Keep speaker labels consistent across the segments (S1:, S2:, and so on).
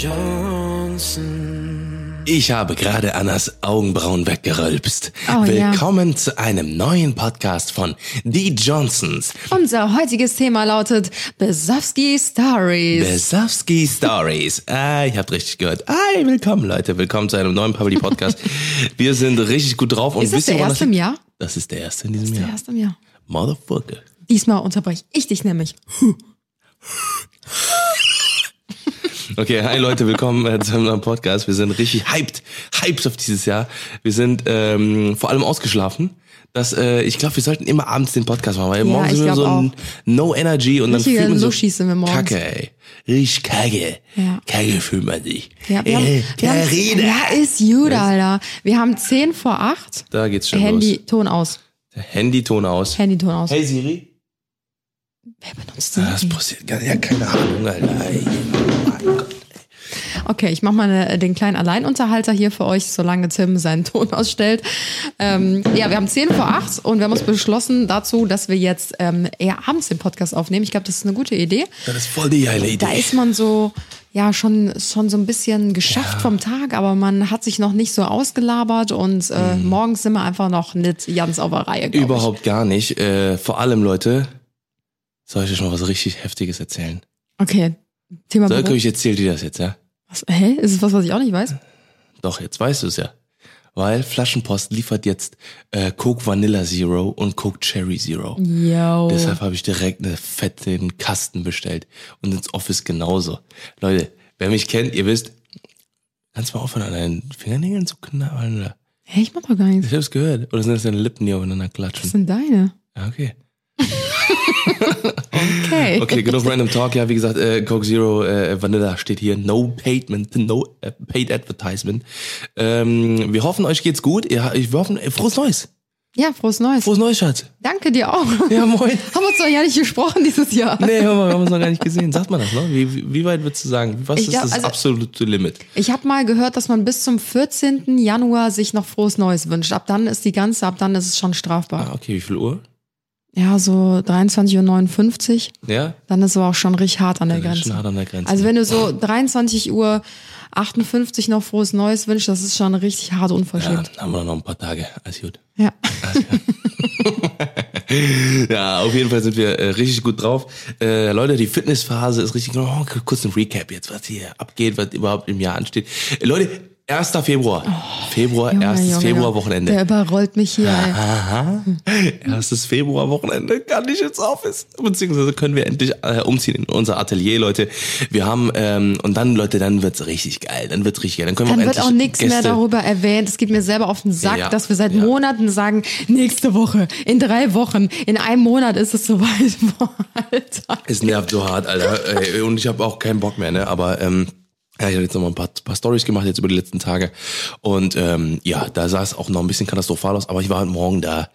S1: Johnsons.
S2: Ich habe gerade Annas Augenbrauen weggerölpst.
S3: Oh, ja.
S2: Willkommen zu einem neuen Podcast von Die Johnsons.
S3: Unser heutiges Thema lautet Besowski Stories.
S2: Besowski Stories. Ah, ihr habt richtig gehört. Hi, willkommen Leute. Willkommen zu einem neuen Publi Podcast. Wir sind richtig gut drauf. Und
S3: Ist das der erste im Jahr?
S2: Das ist der erste in diesem
S3: Der
S2: Jahr.
S3: erste im Jahr.
S2: Motherfucker.
S3: Diesmal unterbreche ich dich nämlich.
S2: Okay, hi Leute, willkommen äh, zu einem neuen Podcast. Wir sind richtig hyped, hyped auf dieses Jahr. Wir sind ähm, vor allem ausgeschlafen. Das, äh, ich glaube, wir sollten immer abends den Podcast machen, weil morgen
S3: ich
S2: sind wir so ein No Energy und dann
S3: Richtige
S2: fühlt man so
S3: Luschis sind wir morgens.
S2: Kacke, ey. Richtig kacke.
S3: Ja.
S2: Kacke fühlt man sich.
S3: Ja, wir haben,
S2: äh,
S3: wir haben, ja, ist gut, Alter. Wir haben 10 vor 8.
S2: Da geht's schon
S3: Handy,
S2: los.
S3: Ton aus.
S2: Handyton aus.
S3: Handyton aus.
S2: Hey Siri.
S3: Wer benutzt den?
S2: Das passiert gar ja keine Ahnung, Alter. Ey.
S3: Okay, ich mache mal eine, den kleinen Alleinunterhalter hier für euch, solange Tim seinen Ton ausstellt. Ähm, ja, wir haben 10 vor 8 und wir haben uns beschlossen dazu, dass wir jetzt ähm, eher abends den Podcast aufnehmen. Ich glaube, das ist eine gute Idee.
S2: Das ist voll die geile Idee.
S3: Da ist man so, ja, schon, schon so ein bisschen geschafft vom Tag, aber man hat sich noch nicht so ausgelabert und äh, morgens sind wir einfach noch nicht ganz auf der Reihe,
S2: Überhaupt gar nicht. Äh, vor allem, Leute, soll ich euch mal was richtig Heftiges erzählen?
S3: Ich. Okay, Thema
S2: Sölke,
S3: Büro.
S2: ich erzähl dir das jetzt, ja?
S3: Was, hä? Ist es was, was ich auch nicht weiß?
S2: Doch, jetzt weißt du es ja. Weil Flaschenpost liefert jetzt äh, Coke Vanilla Zero und Coke Cherry Zero.
S3: Yo.
S2: Deshalb habe ich direkt eine fetten Kasten bestellt. Und ins Office genauso. Leute, wer mich kennt, ihr wisst, kannst du mal aufhören, an deinen Fingernägeln zu knabbern? Oder?
S3: Hä, ich mach doch gar nichts.
S2: Ich hab's gehört. Oder sind das deine Lippen, die aufeinander klatschen?
S3: sind deine?
S2: Ja, okay.
S3: Okay.
S2: Okay, genug Random Talk. Ja, wie gesagt, äh, Coke Zero äh, Vanilla steht hier. No payment, no paid advertisement. Ähm, wir hoffen, euch geht's gut. Ja, ich- wir hoffen, äh, frohes Neues.
S3: Ja, frohes Neues.
S2: Frohes Neues, Schatz.
S3: Danke dir auch.
S2: Ja, moin.
S3: Haben uns doch ja nicht gesprochen dieses Jahr.
S2: Nee, hör mal, wir haben uns noch gar nicht gesehen. Sagt man das, ne? Wie, wie, weit würdest du sagen? Was
S3: Ich
S2: ist
S3: glaub,
S2: das
S3: also-
S2: absolute Limit?
S3: Ich habe mal gehört, dass man bis zum 14. Januar sich noch frohes Neues wünscht. Ab dann ist die ganze, ab dann ist es schon strafbar.
S2: Ah, okay, wie viel Uhr?
S3: Ja, so 23.59 Uhr.
S2: Ja?
S3: Dann ist es aber auch schon richtig hart an der
S2: ist
S3: Grenze.
S2: schon hart an der Grenze.
S3: Also wenn du so 23 Uhr 58 noch frohes Neues wünschst, das ist schon richtig hart
S2: ja,
S3: unverschämt.
S2: dann haben wir noch ein paar Tage. Alles gut.
S3: Ja.
S2: Ja, auf jeden Fall sind wir äh, richtig gut drauf. Äh, Leute, die Fitnessphase ist richtig. Oh, kurz ein Recap jetzt, was hier abgeht, was überhaupt im Jahr ansteht. Äh, Leute, 1. Februar. Februar,
S3: Oh, Junge,
S2: erstes
S3: Junge,
S2: Februarwochenende.
S3: Der überrollt mich hier.
S2: Aha. Erstes Februarwochenende kann ich ins Office. Beziehungsweise können wir endlich äh, umziehen in unser Atelier, Leute. Wir haben, ähm, und dann, Leute, dann wird's richtig geil. Dann wird's richtig geil. Dann können
S3: Dann
S2: wir
S3: wird
S2: endlich
S3: auch nichts mehr darüber erwähnt. Es geht mir selber auf den Sack,
S2: Ja,
S3: dass wir seit
S2: ja.
S3: Monaten sagen, nächste Woche, in drei Wochen, in einem Monat ist es soweit. Alter.
S2: Es nervt so hart, Alter. Und ich habe auch keinen Bock mehr, ne? Aber ähm, ja, ich habe jetzt noch mal ein paar, paar Stories gemacht jetzt über die letzten Tage. Und ähm, ja, da sah es auch noch ein bisschen katastrophal aus, aber ich war heute Morgen da.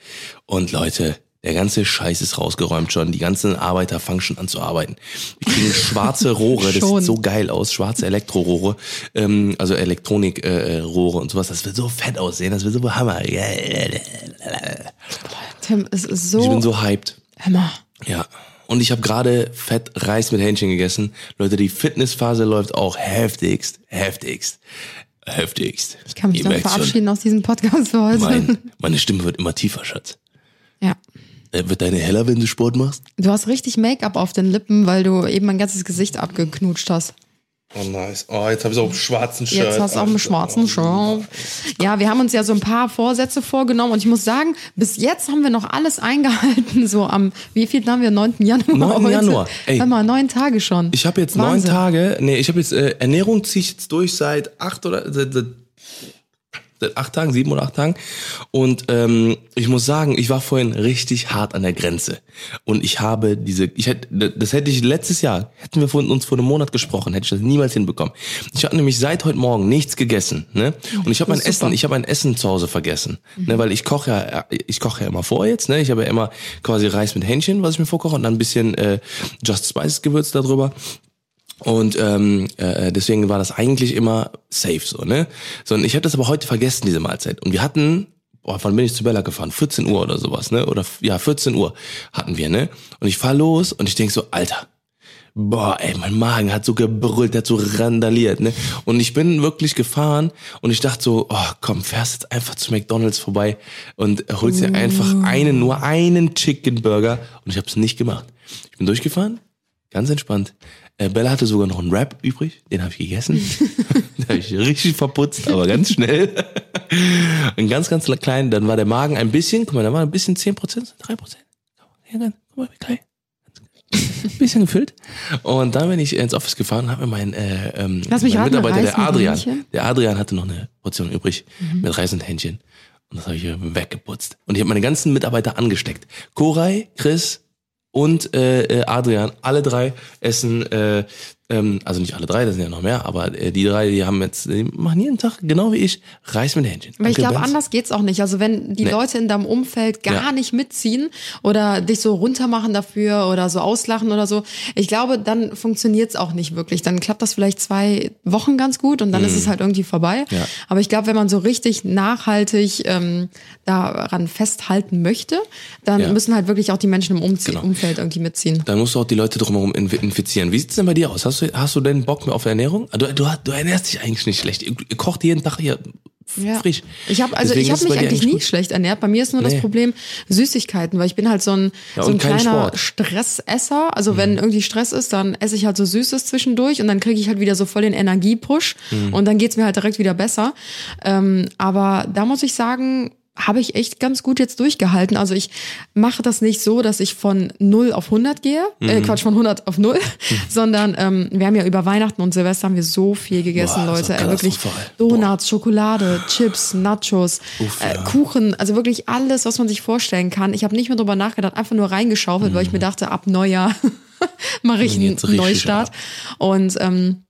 S2: Und Leute, der ganze Scheiß ist rausgeräumt schon. Die ganzen Arbeiter fangen schon an zu arbeiten. Wir kriegen schwarze Rohre, das sieht so geil aus, schwarze Elektrorohre, ähm, also Elektronikrohre äh, Rohre und sowas. Das wird so fett aussehen, das wird so Hammer.
S3: Tim, es ist so.
S2: Ich bin so hyped.
S3: Mal.
S2: Ja. Und ich habe gerade fett Reis mit Hähnchen gegessen. Leute, die Fitnessphase läuft auch heftigst, heftigst, heftigst.
S3: Ich kann mich
S2: Ihr
S3: verabschieden aus diesem Podcast für heute.
S2: Mein, meine Stimme wird immer tiefer, Schatz.
S3: Ja.
S2: Äh, Wird deine heller, wenn du Sport machst?
S3: Du hast richtig Make-up auf den Lippen, weil du eben mein ganzes Gesicht abgeknutscht hast.
S2: Oh nice. Oh, jetzt habe ich auch einen schwarzen Shirt.
S3: Jetzt hast du auch einen schwarzen Shirt. Ja, wir haben uns ja so ein paar Vorsätze vorgenommen und ich muss sagen, bis jetzt haben wir noch alles eingehalten. So am, wie viel haben wir? 9. Januar
S2: 9.
S3: heute?
S2: Januar. Ey.
S3: Hör mal, neun Tage schon.
S2: Ich habe jetzt
S3: Wahnsinn.
S2: neun Tage, nee, ich habe jetzt äh, Ernährung ziehe ich jetzt durch seit acht oder seit, seit, seit acht Tagen, sieben oder acht Tagen. Und ähm, ich muss sagen, ich war vorhin richtig hart an der Grenze. Und ich habe diese, ich hätte, das hätte ich letztes Jahr, hätten wir von uns vor einem Monat gesprochen, hätte ich das niemals hinbekommen. Ich habe nämlich seit heute Morgen nichts gegessen, ne? Und ich habe mein
S3: super.
S2: Essen, ich habe mein Essen zu Hause vergessen, ne? Weil ich koche ja, ich koche ja immer vor jetzt, ne? Ich habe ja immer quasi Reis mit Hähnchen, was ich mir vorkoche, und dann ein bisschen äh, Just Spices Gewürz darüber. Und ähm, äh, deswegen war das eigentlich immer safe so, ne? So, und ich habe das aber heute vergessen, diese Mahlzeit. Und wir hatten boah, wann bin ich zu Bella gefahren? 14 Uhr oder sowas, ne? Oder ja, 14 Uhr hatten wir, ne? Und ich fahr los und ich denk so, Alter, boah, ey, mein Magen hat so gebrüllt, der hat so randaliert, ne? Und ich bin wirklich gefahren und ich dachte so, oh, komm, fährst jetzt einfach zu McDonald's vorbei und holst dir einfach einen, nur einen Chicken Burger und ich habe es nicht gemacht. Ich bin durchgefahren, ganz entspannt. Äh, Bella hatte sogar noch einen Wrap übrig, den habe ich gegessen. den habe ich richtig verputzt, aber ganz schnell. Ein ganz, ganz klein, dann war der Magen ein bisschen, guck mal, da war ein bisschen 10%, 3%. Ja, dann, guck mal, wie klein ein bisschen gefüllt. Und dann bin ich ins Office gefahren, habe mir mein, äh, ähm, mein
S3: raten,
S2: Mitarbeiter, der Adrian, der Adrian hatte noch eine Portion übrig mit Reis und Hähnchen. Und das habe ich weggeputzt. Und ich habe meine ganzen Mitarbeiter angesteckt. Koray, Chris und äh, äh, Adrian, alle drei essen, äh, ähm, also nicht alle drei, das sind ja noch mehr, aber äh, die drei, die haben jetzt, die machen jeden Tag, genau wie ich, Reis mit Hähnchen.
S3: Weil ich glaube, anders geht's auch nicht. Also wenn die
S2: Nee.
S3: Leute in deinem Umfeld gar
S2: Ja.
S3: nicht mitziehen oder dich so runtermachen dafür oder so auslachen oder so, ich glaube, dann funktioniert's auch nicht wirklich. Dann klappt das vielleicht zwei Wochen ganz gut und dann ist es halt irgendwie vorbei.
S2: Mhm. Ja.
S3: Aber ich glaube, wenn man so richtig nachhaltig ähm, daran festhalten möchte, dann
S2: Ja.
S3: müssen halt wirklich auch die Menschen im Umzie
S2: Genau.
S3: Umfeld irgendwie mitziehen.
S2: Dann musst du auch die Leute drumherum inf- infizieren. Wie sieht's denn bei dir aus? Hast du, hast du denn Bock mehr auf Ernährung? Du, du, du ernährst dich eigentlich nicht schlecht. Ihr, kocht jeden Tag hier f- frisch.
S3: Ich habe also
S2: Deswegen
S3: ich habe mich eigentlich nie
S2: gut.
S3: schlecht ernährt. Bei mir ist nur das
S2: Nee.
S3: Problem Süßigkeiten, weil ich bin halt so ein
S2: Ja,
S3: so ein kleiner
S2: Sport. Mhm.
S3: Stressesser. Also wenn irgendwie Stress ist, dann esse ich halt so Süßes zwischendurch und dann kriege ich halt wieder so voll den Energiepush
S2: Mhm.
S3: und dann geht's mir halt direkt wieder besser. Ähm, aber da muss ich sagen, habe ich echt ganz gut jetzt durchgehalten. Also ich mache das nicht so, dass ich von 0 auf 100 gehe, äh,
S2: Mhm.
S3: Quatsch, von 100 auf 0, sondern ähm, wir haben ja über Weihnachten und Silvester haben wir so viel gegessen,
S2: Boah, das ist
S3: Leute. Ey, wirklich. Donuts, Schokolade, Chips, Nachos,
S2: Uff,
S3: äh,
S2: ja.
S3: Kuchen, also wirklich alles, was man sich vorstellen kann. Ich habe nicht mehr drüber nachgedacht, einfach nur reingeschaufelt, weil ich mir dachte, ab Neujahr mache ich
S2: Mhm.
S3: Einen Neustart. Und ähm,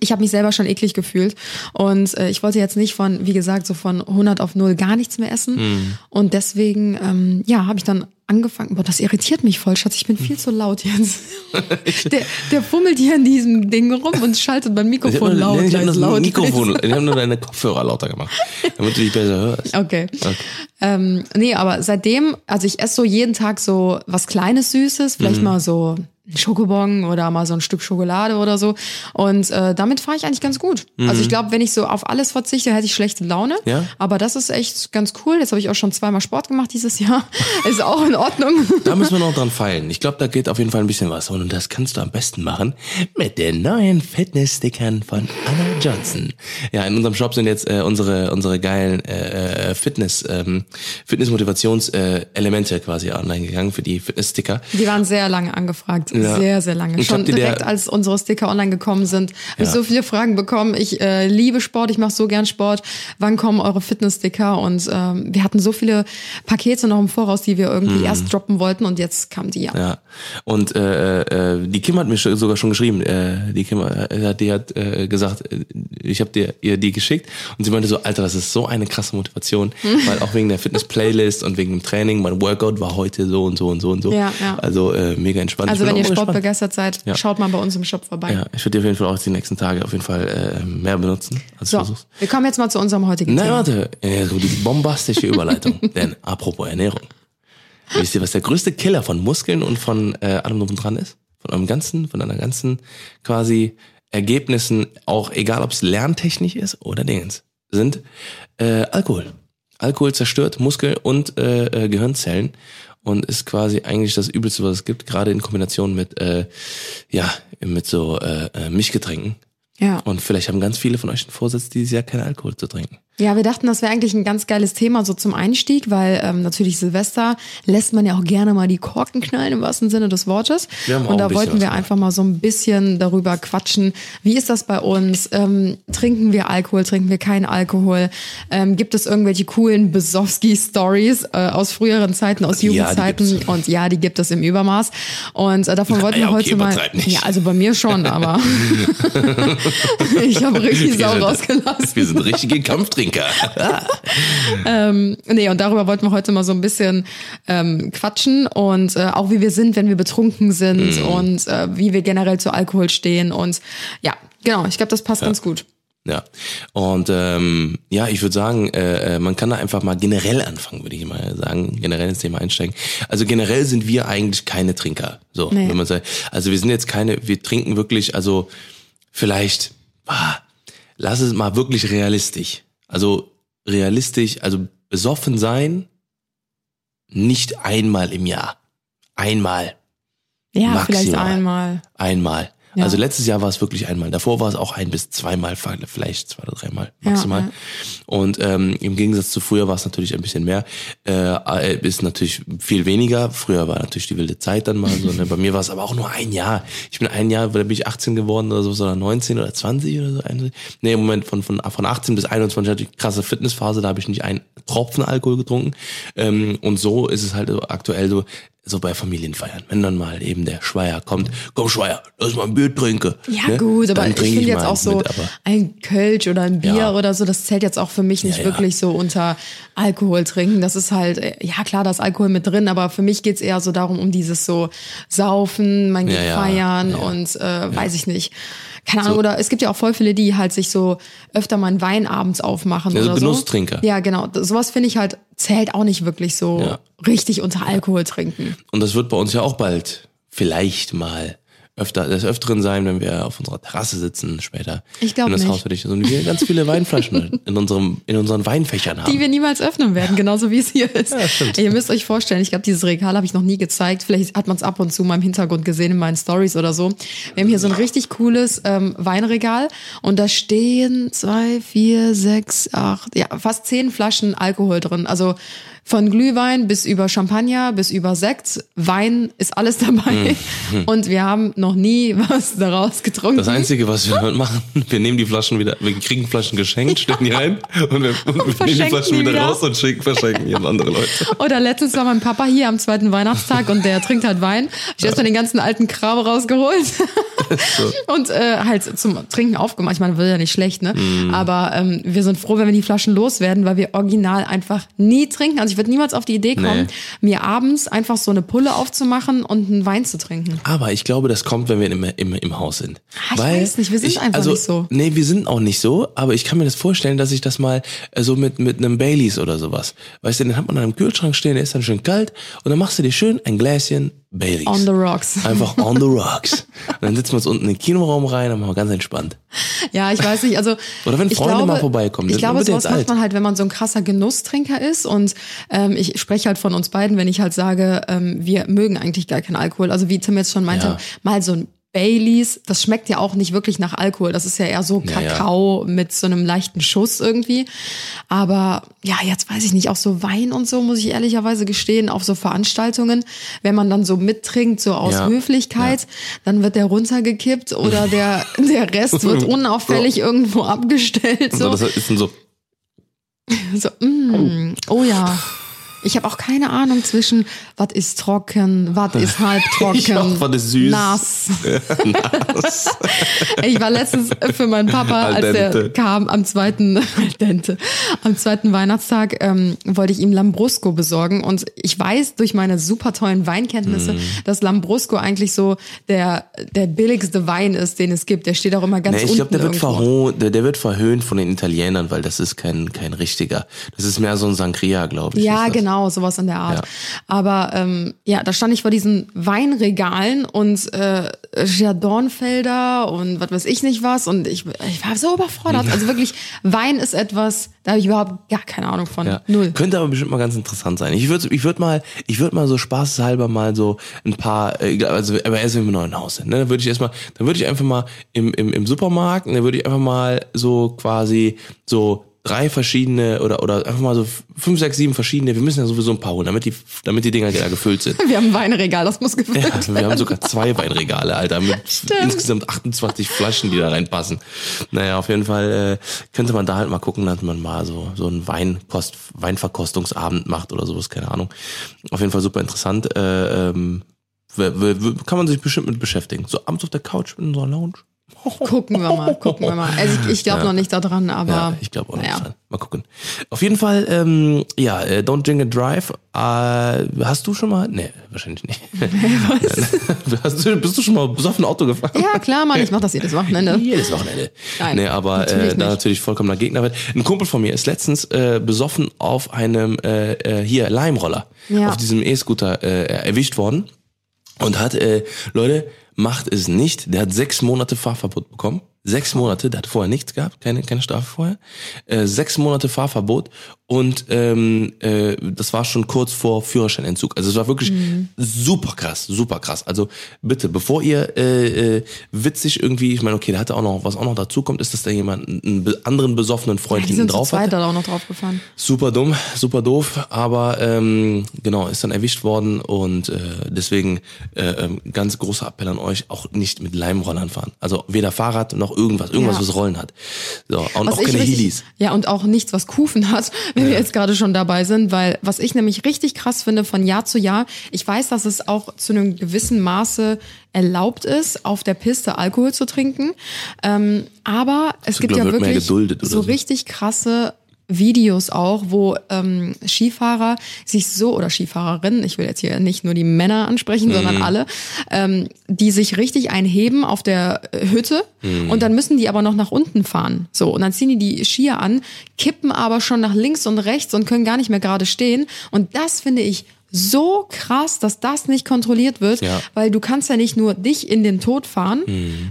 S3: ich habe mich selber schon eklig gefühlt und äh, ich wollte jetzt nicht von, wie gesagt, so von 100 auf 0 gar nichts mehr essen
S2: Mhm.
S3: und deswegen, ähm, ja, habe ich dann angefangen, boah, das irritiert mich voll, Schatz, ich bin viel zu laut jetzt. der, der fummelt hier in diesem Ding rum und schaltet mein
S2: habe
S3: Mikrofon laut,
S2: ich hab
S3: leise,
S2: nur das
S3: laut.
S2: Mikrofon, ich habe nur deine Kopfhörer lauter gemacht, damit du dich besser hörst.
S3: Okay.
S2: Okay.
S3: Ähm, nee, aber seitdem, also ich esse so jeden Tag so was Kleines Süßes, vielleicht
S2: Mhm.
S3: mal so ein Schokobon oder mal so ein Stück Schokolade oder so. Und äh, damit fahre ich eigentlich ganz gut. Also ich glaube, wenn ich so auf alles verzichte, hätte ich schlechte Laune.
S2: Mhm. Ja.
S3: Aber das ist echt ganz cool. Jetzt habe ich auch schon zweimal Sport gemacht dieses Jahr. ist auch in Ordnung.
S2: Da müssen wir noch dran feilen. Ich glaube, da geht auf jeden Fall ein bisschen was. Und das kannst du am besten machen mit den neuen Fitness-Stickern von Anna Johnson. Ja, in unserem Shop sind jetzt äh, unsere unsere geilen äh, Fitness ähm, Fitness-Motivations-Elemente äh, Elemente quasi online gegangen für die Fitness-Sticker.
S3: Die waren sehr lange angefragt.
S2: Ja.
S3: Sehr, sehr lange.
S2: Ich
S3: Schon direkt, als unsere Sticker online gekommen sind, habe ich so viele Fragen bekommen. Ich äh, liebe Sport, ich mache so gern Sport. Wann kommen eure Fitness-Sticker? Und ähm, wir hatten so viele Pakete noch im Voraus, die wir irgendwie erst droppen wollten und jetzt kam die ja.
S2: Mhm. Ja. Und äh, äh, die Kim hat mir sogar schon geschrieben. Äh, die Kim äh, die hat äh, gesagt, äh, ich habe dir ihr die geschickt und sie meinte so, Alter, das ist so eine krasse Motivation, weil auch wegen der Fitness-Playlist und wegen dem Training, mein Workout war heute so und so und so und so.
S3: Ja, ja.
S2: Also äh, mega entspannt.
S3: Also wenn ihr
S2: gespannt.
S3: sportbegeistert seid,
S2: Ja.
S3: schaut mal bei uns im Shop vorbei.
S2: Ja, ich würde auf jeden Fall auch die nächsten Tage auf jeden Fall äh, mehr benutzen, als
S3: So,
S2: du versuchst.
S3: wir kommen jetzt mal zu unserem heutigen
S2: Nein,
S3: Thema.
S2: warte, äh, so die bombastische Überleitung. Denn apropos Ernährung. Wisst ihr, was der größte Killer von Muskeln und von äh, allem drum und dran ist? Von eurem ganzen, von deiner ganzen quasi Ergebnissen, auch egal ob es lerntechnisch ist oder Dingens, sind äh, Alkohol. Alkohol zerstört Muskel- und äh, äh, Gehirnzellen und ist quasi eigentlich das Übelste, was es gibt, gerade in Kombination mit äh, ja mit so äh, äh, Milchgetränken.
S3: Ja.
S2: Und vielleicht haben ganz viele von euch den Vorsatz, dieses Jahr keinen Alkohol zu trinken.
S3: Ja, wir dachten, das wäre eigentlich ein ganz geiles Thema so zum Einstieg, weil ähm, natürlich Silvester lässt man ja auch gerne mal die Korken knallen im wahrsten Sinne des Wortes. Und da wollten wir einfach mal so ein bisschen darüber quatschen. Wie ist das bei uns? Ähm, trinken wir Alkohol? Trinken wir keinen Alkohol? Ähm, gibt es irgendwelche coolen Besowski-Stories äh, aus früheren Zeiten, aus
S2: Ja,
S3: Jugendzeiten?
S2: gibt's.
S3: Und ja, die gibt es im Übermaß. Und äh, davon wollten
S2: Ja,
S3: wir
S2: okay,
S3: heute mal.
S2: übertreib nicht.
S3: Ja, also bei mir schon, aber ich habe richtig Sau rausgelassen.
S2: Wir sind richtige Kampftrinker.
S3: Ähm, nee, und darüber wollten wir heute mal so ein bisschen ähm, quatschen und äh, auch wie wir sind, wenn wir betrunken sind
S2: Mhm.
S3: und äh, wie wir generell zu Alkohol stehen. Und ja, genau, ich glaube, das passt ganz gut.
S2: Ja. Und ähm, ja, ich würde sagen, äh, äh, man kann da einfach mal generell anfangen, würde ich mal sagen, generell ins Thema einsteigen. Also generell sind wir eigentlich keine Trinker. So,
S3: Nee.
S2: wenn man sagt, also wir sind jetzt keine, wir trinken wirklich, also vielleicht, ah, lass es mal wirklich realistisch. Also realistisch, also besoffen sein, nicht einmal im Jahr. Einmal.
S3: Ja,
S2: Maximal.
S3: vielleicht einmal.
S2: Einmal.
S3: Ja.
S2: Also letztes Jahr war es wirklich einmal. Davor war es auch ein bis zweimal, vielleicht zwei oder dreimal maximal.
S3: Ja, ja.
S2: Und ähm, im Gegensatz zu früher war es natürlich ein bisschen mehr. Äh, ist natürlich viel weniger. Früher war natürlich die wilde Zeit dann mal so. Ne? Bei mir war es aber auch nur ein Jahr. Ich bin ein Jahr, da bin ich 18 geworden oder so, oder 19 oder 20 oder so. Nee, im Moment von, von, von 18 bis 21 hatte ich eine krasse Fitnessphase, da habe ich nicht einen Tropfen Alkohol getrunken. Ähm, und so ist es halt aktuell so, so bei Familienfeiern, wenn dann mal eben der Schweier kommt, komm Schweier, lass mal ein Bier trinke.
S3: Ja,
S2: ne?
S3: gut, aber
S2: Dann
S3: ich finde jetzt auch so
S2: mit,
S3: ein Kölsch oder ein Bier
S2: Ja.
S3: oder so, das zählt jetzt auch für mich nicht
S2: Ja,
S3: wirklich so unter Alkohol trinken. Das ist halt, äh, ja klar, da ist Alkohol mit drin, aber für mich geht's eher so darum, um dieses so Saufen, man geht feiern und äh, weiß ich nicht. Keine Ahnung, oder es gibt ja auch voll viele, die halt sich so öfter mal einen Wein abends aufmachen
S2: Ja, so
S3: oder so.
S2: Genusstrinker.
S3: Ja, genau. Sowas finde ich halt, zählt auch nicht wirklich so
S2: Ja.
S3: richtig unter Alkohol trinken.
S2: Und das wird bei uns ja auch bald vielleicht mal öfter des Öfteren sein, wenn wir auf unserer Terrasse sitzen später.
S3: Ich glaub
S2: Wenn das
S3: nicht.
S2: Haus fertig ist und wir ganz viele Weinflaschen in unserem in unseren Weinfächern haben.
S3: die wir niemals öffnen werden, genauso wie es hier ist.
S2: Ja, stimmt.
S3: Ihr müsst euch vorstellen, ich glaube, dieses Regal habe ich noch nie gezeigt. Vielleicht hat man es ab und zu mal im Hintergrund gesehen in meinen Stories oder so. Wir haben hier so ein richtig cooles ähm, Weinregal und da stehen zwei, vier, sechs, acht, ja, fast zehn Flaschen Alkohol drin. Also von Glühwein bis über Champagner bis über Sekt, Wein ist alles dabei. Und wir haben noch nie was daraus getrunken.
S2: das Einzige, was wir heute machen, wir nehmen die Flaschen wieder, wir kriegen Flaschen geschenkt, stellen die rein und wir, und wir nehmen die Flaschen
S3: die
S2: wieder,
S3: wieder.
S2: raus und schicken, verschenken die an andere Leute.
S3: Oder letztens war mein Papa hier am zweiten Weihnachtstag und der trinkt halt Wein. Ich habe dann den ganzen alten Kram rausgeholt und äh, halt zum Trinken aufgemacht. Ich meine, wird ja nicht schlecht, ne?
S2: Mhm.
S3: Aber ähm, wir sind froh, wenn wir die Flaschen loswerden, weil wir original einfach nie trinken. Also ich würde niemals auf die Idee kommen, mir abends einfach so eine Pulle aufzumachen und einen Wein zu trinken.
S2: Aber ich glaube, das kommt, wenn wir im, im, im Haus sind.
S3: Ah, ich weiß nicht, wir sind einfach
S2: also,
S3: nicht so.
S2: Nee, wir sind auch nicht so, aber ich kann mir das vorstellen, dass ich das mal äh, so mit, mit einem Baileys oder sowas. Weißt du, den hat man dann im Kühlschrank stehen, der ist dann schön kalt und dann machst du dir schön ein Gläschen Baileys.
S3: On the rocks.
S2: Einfach on the rocks. Und dann sitzen wir uns unten in den Kinoraum rein und machen wir ganz entspannt.
S3: Ja, ich weiß nicht, also.
S2: Oder wenn Freunde
S3: glaube,
S2: mal vorbeikommen,
S3: Ich glaube, sowas macht
S2: alt.
S3: man halt, wenn man so ein krasser Genusstrinker ist. Und ähm, ich spreche halt von uns beiden, wenn ich halt sage, ähm, wir mögen eigentlich gar keinen Alkohol. Also wie Tim jetzt schon meinte,
S2: Ja.
S3: mal so ein Baileys, das schmeckt ja auch nicht wirklich nach Alkohol. Das ist ja eher so
S2: Ja, ja.
S3: Kakao mit so einem leichten Schuss irgendwie. Aber ja, jetzt weiß ich nicht, auch so Wein und so, muss ich ehrlicherweise gestehen, auf so Veranstaltungen, wenn man dann so mittrinkt, so aus
S2: Ja.
S3: Höflichkeit, dann wird der runtergekippt oder der, der Rest wird unauffällig irgendwo abgestellt.
S2: So.
S3: So,
S2: Das ist dann so,
S3: so mm, oh ja. Ich habe auch keine Ahnung zwischen, was ist trocken, was ist halbtrocken,
S2: Ich was ist süß.
S3: nass. ich war letztens für meinen Papa,
S2: Al
S3: als
S2: dente.
S3: kam am zweiten, dente, am zweiten Weihnachtstag, ähm, wollte ich ihm Lambrusco besorgen und ich weiß durch meine super tollen Weinkenntnisse,
S2: Mhm.
S3: dass Lambrusco eigentlich so der, der billigste Wein ist, den es gibt. Der steht auch immer ganz
S2: Nee, ich
S3: unten
S2: glaube, der verho der, der wird verhöhnt von den Italienern, weil das ist kein, kein richtiger. Das ist mehr so ein Sangria, glaube ich.
S3: Ja,
S2: das.
S3: Genau, sowas in der Art.
S2: Ja.
S3: Aber ähm, ja, da stand ich vor diesen Weinregalen und äh, ja, Dornfelder und was weiß ich nicht was und ich, ich war so überfordert. Also wirklich, Wein ist etwas, da habe ich überhaupt gar keine Ahnung von.
S2: Ja.
S3: Null.
S2: Könnte aber bestimmt mal ganz interessant sein. Ich würde ich würd mal, ich würde mal so spaßeshalber mal so ein paar, äh, also aber erst wenn wir neu im Haus sind, ne, dann würde ich erstmal, dann würde ich einfach mal im, im, im Supermarkt, dann würde ich einfach mal so quasi so drei verschiedene oder oder einfach mal so fünf, sechs, sieben verschiedene. Wir müssen ja sowieso ein paar holen, damit die damit die Dinger da gefüllt sind.
S3: Wir haben ein Weinregal, das muss gefüllt
S2: Ja,
S3: werden.
S2: wir haben sogar zwei Weinregale, Alter, mit insgesamt 28 Flaschen, die da reinpassen. Naja, auf jeden Fall äh, könnte man da halt mal gucken, dass man mal so so einen Weinkost, Weinverkostungsabend macht oder sowas, keine Ahnung. Auf jeden Fall super interessant. Äh, ähm, kann man sich bestimmt mit beschäftigen. So abends auf der Couch in so einer Lounge.
S3: Gucken wir mal, gucken wir mal. Also ich, ich glaube
S2: Ja.
S3: noch nicht daran, aber
S2: Ja, ich glaube auch nicht
S3: naja.
S2: dran. Mal gucken. Auf jeden Fall, ähm, ja, äh, Don't Drink and Drive. Äh, hast du schon mal? Nee, wahrscheinlich nicht. hast du, bist du schon mal besoffen Auto gefahren?
S3: Ja, klar, Mann, ich mache das jedes Wochenende.
S2: Jedes Wochenende.
S3: Nein,
S2: nee, aber
S3: natürlich
S2: äh, da
S3: nicht.
S2: natürlich vollkommener Gegner wird. Ein Kumpel von mir ist letztens äh, besoffen auf einem äh, äh, hier Leimroller,
S3: Ja.
S2: auf diesem E-Scooter äh, erwischt worden und hat, äh, Leute, macht es nicht. Der hat sechs Monate Fahrverbot bekommen. Sechs Monate, der hat vorher nichts gehabt, keine, keine Strafe vorher. Äh, sechs Monate Fahrverbot und ähm, äh, das war schon kurz vor Führerscheinentzug. Also es war wirklich
S3: Mhm.
S2: super krass, super krass. Also bitte, bevor ihr äh, äh, witzig irgendwie, ich meine, okay, da hatte auch noch, was auch noch dazu kommt, ist, dass da jemand einen, anderen besoffenen Freund
S3: Die
S2: hinten drauf
S3: zweit
S2: hatte.
S3: da auch noch drauf gefahren.
S2: Super dumm, super doof, aber ähm, genau, ist dann erwischt worden und äh, deswegen äh, ähm, ganz großer Appell an euch, auch nicht mit Leimrollern fahren. Also weder Fahrrad noch irgendwas, irgendwas,
S3: Ja.
S2: was Rollen hat. So, und
S3: Was
S2: auch keine
S3: richtig-
S2: Heelys.
S3: Ja, und auch nichts, was Kufen hat, wenn wir jetzt gerade schon dabei sind, weil was ich nämlich richtig krass finde von Jahr zu Jahr, ich weiß, dass es auch zu einem gewissen Maße erlaubt ist, auf der Piste Alkohol zu trinken, ähm, aber es
S2: Zum
S3: gibt
S2: Glück
S3: ja wirklich so
S2: so.
S3: richtig krasse Videos auch, wo ähm, Skifahrer sich so, oder Skifahrerinnen, ich will jetzt hier nicht nur die Männer ansprechen,
S2: Mhm.
S3: sondern alle, ähm, die sich richtig einheben auf der äh, Hütte
S2: Mhm.
S3: und dann müssen die aber noch nach unten fahren. So, und dann ziehen die die Skier an, kippen aber schon nach links und rechts und können gar nicht mehr gerade stehen. Und das finde ich so krass, dass das nicht kontrolliert wird,
S2: Ja.
S3: weil du kannst ja nicht nur dich in den Tod fahren,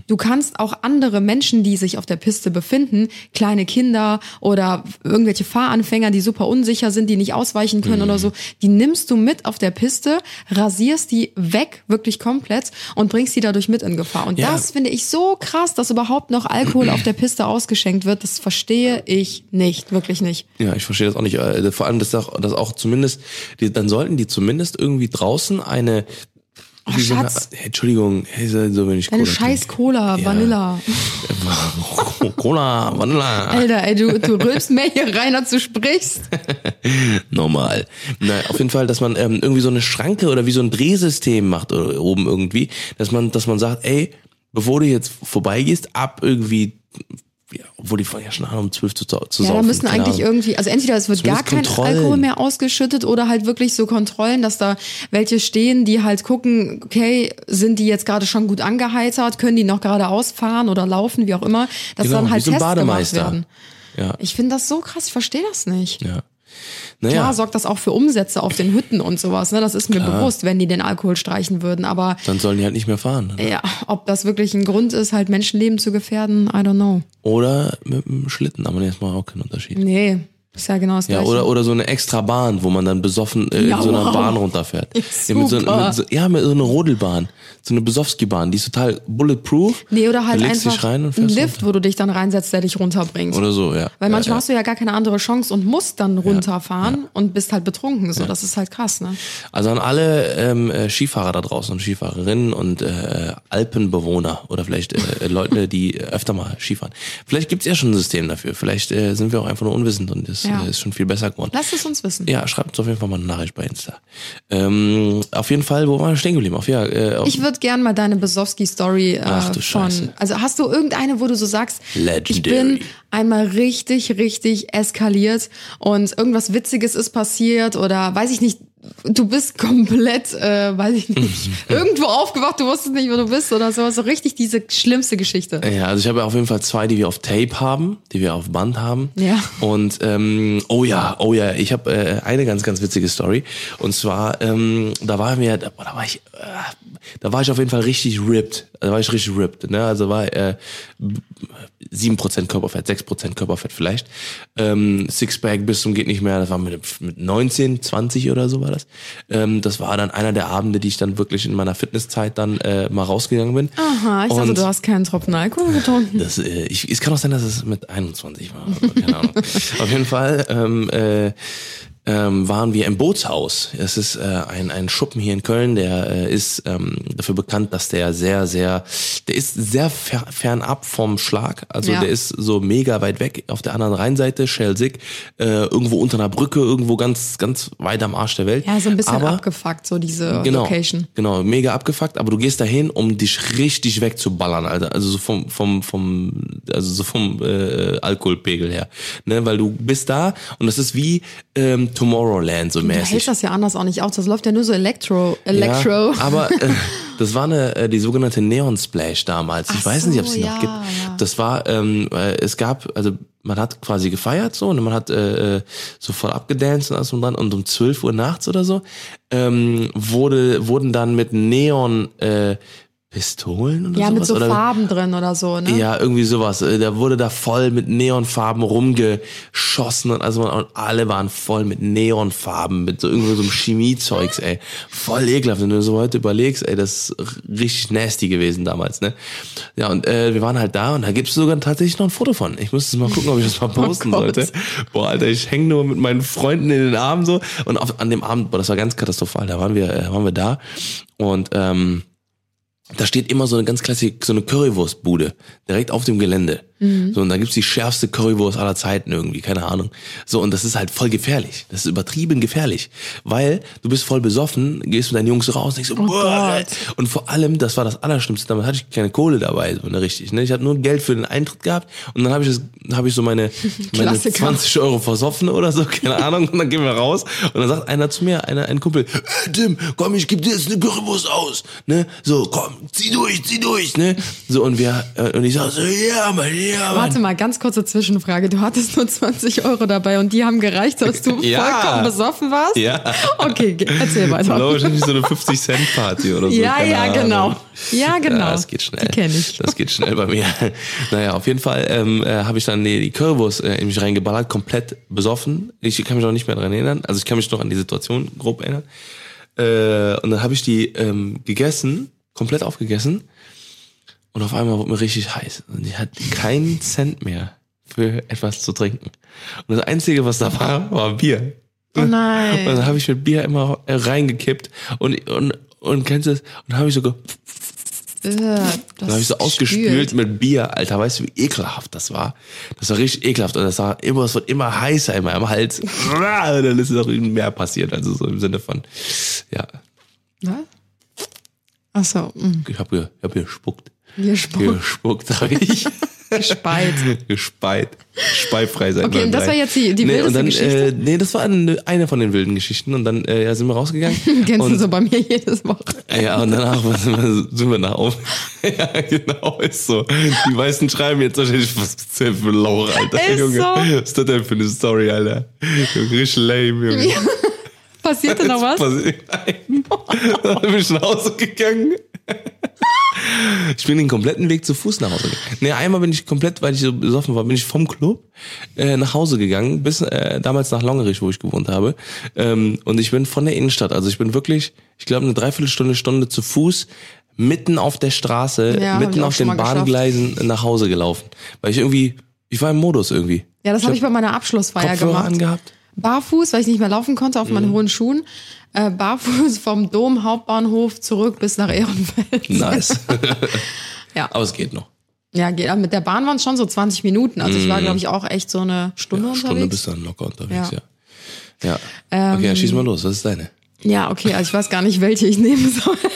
S3: du kannst auch andere Menschen, die sich auf der Piste befinden, kleine Kinder oder irgendwelche Fahranfänger, die super unsicher sind, die nicht ausweichen können oder so, die nimmst du mit auf der Piste, rasierst die weg, wirklich komplett und bringst die dadurch mit in Gefahr. Und
S2: Ja.
S3: das finde ich so krass, dass überhaupt noch Alkohol auf der Piste ausgeschenkt wird. Das verstehe ich nicht, wirklich nicht.
S2: Ja, ich verstehe das auch nicht. Äh, Vor allem, dass auch, dass auch zumindest, die, dann sollten die zumindest irgendwie draußen eine.
S3: Oh,
S2: wie so eine-
S3: Schatz.
S2: Hey, Entschuldigung, hey, so,
S3: Deine
S2: Cola
S3: scheiß
S2: trinke.
S3: Cola,
S2: Ja.
S3: Vanilla.
S2: Cola, Vanilla.
S3: Alter, ey, du, du rülpst mehr hier rein, als du sprichst.
S2: normal. Na, auf jeden Fall, dass man ähm, irgendwie so eine Schranke oder wie so ein Drehsystem macht oder oben irgendwie, dass man, dass man sagt, ey, bevor du jetzt vorbeigehst, ab irgendwie, ja, obwohl die ja schon an um 12 zu, zu
S3: Ja,
S2: saufen.
S3: müssen
S2: keine
S3: eigentlich
S2: Ahnung.
S3: irgendwie, also entweder es wird gar
S2: Zumindest
S3: kein
S2: Kontrollen.
S3: Alkohol mehr ausgeschüttet oder halt wirklich so Kontrollen, dass da welche stehen, die halt gucken, okay, sind die jetzt gerade schon gut angeheitert, können die noch gerade ausfahren oder laufen, wie auch immer, dass
S2: Genau,
S3: dann halt Tests gemacht werden.
S2: Ja,
S3: Ich finde das so krass, ich verstehe das nicht.
S2: ja.
S3: Klar
S2: Naja,
S3: sorgt das auch für Umsätze auf den Hütten und sowas, ne? Das ist mir bewusst, wenn die den Alkohol streichen würden. Aber
S2: dann sollen die halt nicht mehr fahren. Ne?
S3: ja, ob das wirklich ein Grund ist, halt Menschenleben zu gefährden, I don't know.
S2: Oder mit dem Schlitten, aber jetzt mal auch kein Unterschied.
S3: Nee, ist ja genau das
S2: Ja,
S3: Gleiche.
S2: oder, oder so eine extra Bahn, wo man dann besoffen äh,
S3: Ja,
S2: in so einer
S3: wow.
S2: Bahn runterfährt.
S3: Ja,
S2: mit so, mit so, ja, mit so einer Rodelbahn. So eine Besowski-Bahn, die ist total bulletproof.
S3: Nee, oder halt einfach
S2: rein
S3: ein Lift, wo du dich dann reinsetzt, der dich runterbringt.
S2: runter. Oder so, ja.
S3: Weil manchmal
S2: ja,
S3: hast du ja gar keine andere Chance und musst dann runterfahren und bist halt betrunken. So, das ist halt krass, ne?
S2: Also an alle ähm, äh, Skifahrer da draußen und Skifahrerinnen und äh, Alpenbewohner oder vielleicht äh, Leute, die äh, öfter mal Skifahren. Vielleicht gibt's ja schon ein System dafür. Vielleicht äh, sind wir auch einfach nur unwissend und das
S3: Ja.
S2: äh, ist schon viel besser geworden.
S3: Lass es uns wissen.
S2: Ja, schreibt uns auf jeden Fall mal eine Nachricht bei Insta. Ähm, auf jeden Fall, wo waren wir stehen geblieben? Auf, ja, äh, auf,
S3: Ich würde gern mal deine Besowski-Story äh,
S2: Ach, du
S3: von.
S2: Scheiße.
S3: Also hast du irgendeine, wo du so sagst, ich
S2: Legendary.
S3: bin einmal richtig, richtig eskaliert und irgendwas Witziges ist passiert oder weiß ich nicht, du bist komplett, äh, weiß ich nicht, irgendwo aufgewacht, du wusstest nicht, wo du bist oder so. So richtig diese schlimmste Geschichte.
S2: Ja, also ich habe auf jeden Fall zwei, die wir auf Tape haben, die wir auf Band haben.
S3: Ja.
S2: Und ähm, oh ja, oh ja, ich habe äh, eine ganz, ganz witzige Story. Und zwar, ähm, da war mir, da, da war ich, äh, da war ich auf jeden Fall richtig ripped. Da war ich richtig ripped. Ne? Also war äh, 7% Körperfett, 6% Körperfett vielleicht. Ähm, Sixpack bis zum geht nicht mehr. Das war mit, mit 19, 20 oder so war das. Ähm, das war dann einer der Abende, die ich dann wirklich in meiner Fitnesszeit dann äh, mal rausgegangen bin.
S3: Aha, ich dachte, du hast keinen Tropfen Alkohol getrunken.
S2: das, äh, ich, es kann auch sein, dass es mit 21 war. Keine Ahnung. Auf jeden Fall, ähm, äh, ähm, waren wir im Bootshaus. Es ist äh, ein, ein Schuppen hier in Köln, der äh, ist ähm, dafür bekannt, dass der sehr, sehr, der ist sehr fer fernab vom Schlag. Also
S3: Ja.
S2: der ist so mega weit weg auf der anderen Rheinseite, Schelsig, äh, irgendwo unter einer Brücke, irgendwo ganz, ganz weit am Arsch der Welt.
S3: Ja, so ein bisschen
S2: Aber,
S3: abgefuckt, so diese
S2: Genau,
S3: Location.
S2: genau, mega abgefuckt, aber du gehst dahin, um dich richtig wegzuballern, Alter. Also so vom, vom, vom, also so vom äh, Alkoholpegel her. Ne, weil du bist da und das ist wie ähm, Tomorrowland so
S3: Du
S2: mäßig.
S3: hältst das ja anders auch nicht aus. Das läuft ja nur so Elektro. Elektro.
S2: Ja, aber äh, das war eine äh, die sogenannte Neon Splash damals. Ich
S3: Ach
S2: weiß nicht, ob es
S3: so,
S2: die
S3: ja,
S2: noch gibt.
S3: ja.
S2: Das war, ähm, äh, es gab, also man hat quasi gefeiert so und man hat äh, äh, so voll abgedanced und alles und dran und um 12 Uhr nachts oder so ähm, wurde wurden dann mit Neon äh, Pistolen oder
S3: ja,
S2: sowas
S3: mit so
S2: oder
S3: Farben drin oder so, ne?
S2: ja, irgendwie sowas. Äh, Da wurde da voll mit Neonfarben rumgeschossen und also und alle waren voll mit Neonfarben, mit so irgendwie so einem Chemiezeugs, ey. Voll ekelhaft. Wenn du so heute überlegst, ey, das ist richtig nasty gewesen damals, ne? Ja, und äh, wir waren halt da und da gibt's sogar tatsächlich noch ein Foto von. Ich muss mal gucken, ob ich das mal posten
S3: Oh
S2: sollte. Boah, Alter, ich häng nur mit meinen Freunden in den Armen so und auf, an dem Abend, boah, das war ganz katastrophal. Da waren wir, äh, waren wir da und ähm, da steht immer so eine ganz klassische, so eine Currywurstbude, direkt auf dem Gelände. So, und da gibt's die schärfste Currywurst aller Zeiten irgendwie, keine Ahnung. So, und das ist halt voll gefährlich. Das ist übertrieben gefährlich. Weil du bist voll besoffen, gehst mit deinen Jungs raus, denkst so, boah,
S3: Gott.
S2: und vor allem, das war das Allerschlimmste, damals hatte ich keine Kohle dabei, so ne, richtig. Ne? Ich hatte nur Geld für den Eintritt gehabt und dann habe ich das, habe ich so meine, meine
S3: Klassiker.
S2: 20 Euro versoffen oder so, keine Ahnung. Und dann gehen wir raus und dann sagt einer zu mir, einer, ein Kumpel, äh, Tim, komm, ich geb dir jetzt eine Currywurst aus. Ne? So, komm, zieh durch, zieh durch, ne? So, und wir, äh, und ich sag so, ja, Mann, ja, Mann.
S3: Warte mal, ganz kurze Zwischenfrage. Du hattest nur 20 Euro dabei und die haben gereicht, dass du
S2: Ja.
S3: vollkommen besoffen warst?
S2: Ja.
S3: Okay, erzähl weiter.
S2: wahrscheinlich so eine 50-Cent-Party oder so.
S3: Ja,
S2: keine
S3: ja, genau. Ja, genau.
S2: Ja, das geht schnell.
S3: Die kenn ich.
S2: Das geht schnell bei mir. Naja, auf jeden Fall ähm, äh, habe ich dann die, die Currywurst äh, in mich reingeballert, komplett besoffen. Ich kann mich auch nicht mehr dran erinnern. Also ich kann mich noch an die Situation grob erinnern. Äh, und dann habe ich die ähm, gegessen, komplett aufgegessen. Und auf einmal wurde mir richtig heiß. Und ich hatte keinen Cent mehr für etwas zu trinken. Und das Einzige, was da war, war Bier.
S3: Oh
S2: Und
S3: nein.
S2: dann habe ich mit Bier immer reingekippt und und und kennst du das? Und habe ich so ge
S3: Äh,
S2: dann
S3: das
S2: habe ich so ausgespült
S3: spült.
S2: mit Bier, Alter, weißt du, wie ekelhaft das war? Das war richtig ekelhaft und das war immer, es wird immer heißer in meinem Hals. Und dann ist noch mehr passiert, also so im Sinne von, ja,
S3: Was? Ach so, mh.
S2: ich habe ich hab gespuckt.
S3: Sport.
S2: Gespuckt, sag ich.
S3: Gespeit.
S2: Gespeit. Speifrei sein.
S3: Okay, und das war jetzt die- die
S2: nee,
S3: wildeste
S2: dann,
S3: Geschichte?
S2: Äh, nee, das war eine, eine von den wilden Geschichten und dann äh, ja, sind wir rausgegangen.
S3: Du so bei mir jedes Woche.
S2: Ja, und danach sind wir- sind wir nach auf. Ja, genau, ist so. Die meisten schreiben jetzt wahrscheinlich, was bist du denn für Lauch, Alter?
S3: Ist
S2: Junge,
S3: so.
S2: was ist das denn für eine Story, Alter? Junge, richtig lame, Junge.
S3: Passierte noch was?
S2: Passiert- Nein. Dann bin ich nach Hause gegangen. Ich bin den kompletten Weg zu Fuß nach Hause gegangen. Nee, einmal bin ich komplett, weil ich so besoffen war, bin ich vom Club äh, nach Hause gegangen, bis äh, damals nach Longerich, wo ich gewohnt habe. Ähm, und ich bin von der Innenstadt, also ich bin wirklich, ich glaube, eine Dreiviertelstunde, Stunde zu Fuß mitten auf der Straße,
S3: Ja,
S2: mitten auf den. Bahngleisen nach Hause gelaufen. Weil ich irgendwie, ich war im Modus irgendwie.
S3: Ja, das habe ich bei meiner Abschlussfeier
S2: Kopfhörer
S3: gemacht.
S2: angehabt.
S3: Barfuß, weil ich nicht mehr laufen konnte auf
S2: Mhm.
S3: meinen hohen Schuhen. Äh, barfuß vom Dom Hauptbahnhof zurück bis nach Ehrenfeld.
S2: Nice.
S3: Ja.
S2: Aber es geht noch.
S3: Ja, geht. Aber mit der Bahn waren es schon so 20 Minuten. Also ich war, glaube ich, auch echt so eine Stunde
S2: Mhm. Stunde
S3: unterwegs.
S2: bist du dann locker unterwegs, ja.
S3: Ja.
S2: Ja. okay, dann schieß mal los. Was ist deine?
S3: Ja, okay, also ich weiß gar nicht, welche ich nehmen soll.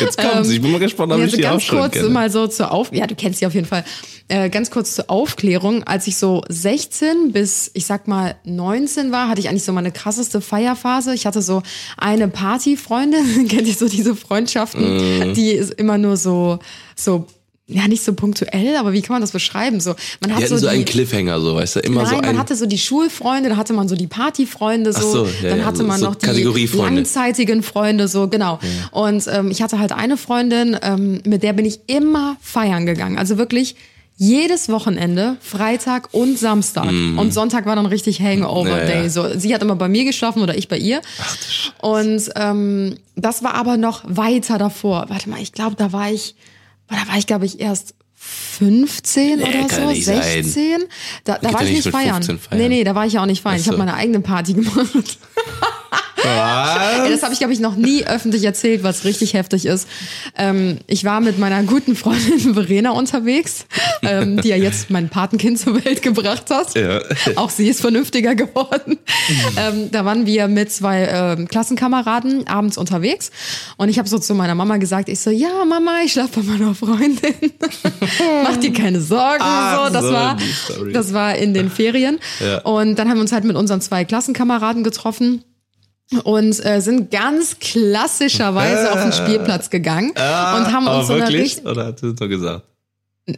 S2: Jetzt kommt's. ich bin mal gespannt, ob
S3: Ja,
S2: ich
S3: also
S2: die auch
S3: ganz
S2: schon
S3: kurz
S2: kenne.
S3: mal so zur Auf, ja, du kennst sie auf jeden Fall. Äh, ganz kurz zur Aufklärung. Als ich so 16 bis, ich sag mal, 19 war, hatte ich eigentlich so meine krasseste Feierphase. Ich hatte so eine Partyfreundin, kennt ihr so diese Freundschaften,
S2: Mhm.
S3: die ist immer nur so, so, ja, nicht so punktuell, aber wie kann man das beschreiben? So, man hat so,
S2: so,
S3: die,
S2: einen Cliffhanger, so, weißt du, immer
S3: Nein,
S2: so
S3: man
S2: ein.
S3: hatte so die Schulfreunde, da hatte man so die Partyfreunde, so,
S2: so, ja,
S3: dann
S2: ja,
S3: hatte
S2: so-
S3: man noch die langzeitigen Freunde, so genau. Und ähm, ich hatte halt eine Freundin, ähm, mit der bin ich immer feiern gegangen. Also wirklich jedes Wochenende, Freitag und Samstag. Und Sonntag war dann richtig Hangover
S2: Mhm. Ja,
S3: Day.
S2: ja.
S3: So, sie hat immer bei mir geschlafen oder ich bei ihr. Und ähm, das war aber noch weiter davor. Warte mal, ich glaube, da war ich, da war ich, glaube ich, erst 15
S2: Nee,
S3: oder so,
S2: nicht sein.
S3: 16. Da, da war ich
S2: nicht
S3: feiern.
S2: 15 feiern.
S3: Nee, nee, da war ich ja auch nicht feiern.
S2: Ach
S3: Ich habe meine eigene Party gemacht. Ey, das habe ich, glaube ich, noch nie öffentlich erzählt, was richtig heftig ist. Ähm, ich war mit meiner guten Freundin Verena unterwegs, ähm, die ja jetzt mein Patenkind zur Welt gebracht hat.
S2: Ja.
S3: Auch sie ist vernünftiger geworden. ähm, da waren wir mit zwei ähm, Klassenkameraden abends unterwegs und ich habe so zu meiner Mama gesagt, ich so, ja Mama, ich schlafe bei meiner Freundin. Mach dir keine Sorgen.
S2: Ach
S3: so, das
S2: so,
S3: war, das war in den Ferien.
S2: Ja.
S3: Und dann haben wir uns halt mit unseren zwei Klassenkameraden getroffen und äh, sind ganz klassischerweise auf den Spielplatz gegangen und haben
S2: Ah,
S3: uns so eine
S2: wirklich?
S3: richtig
S2: Oder hast du das nur gesagt?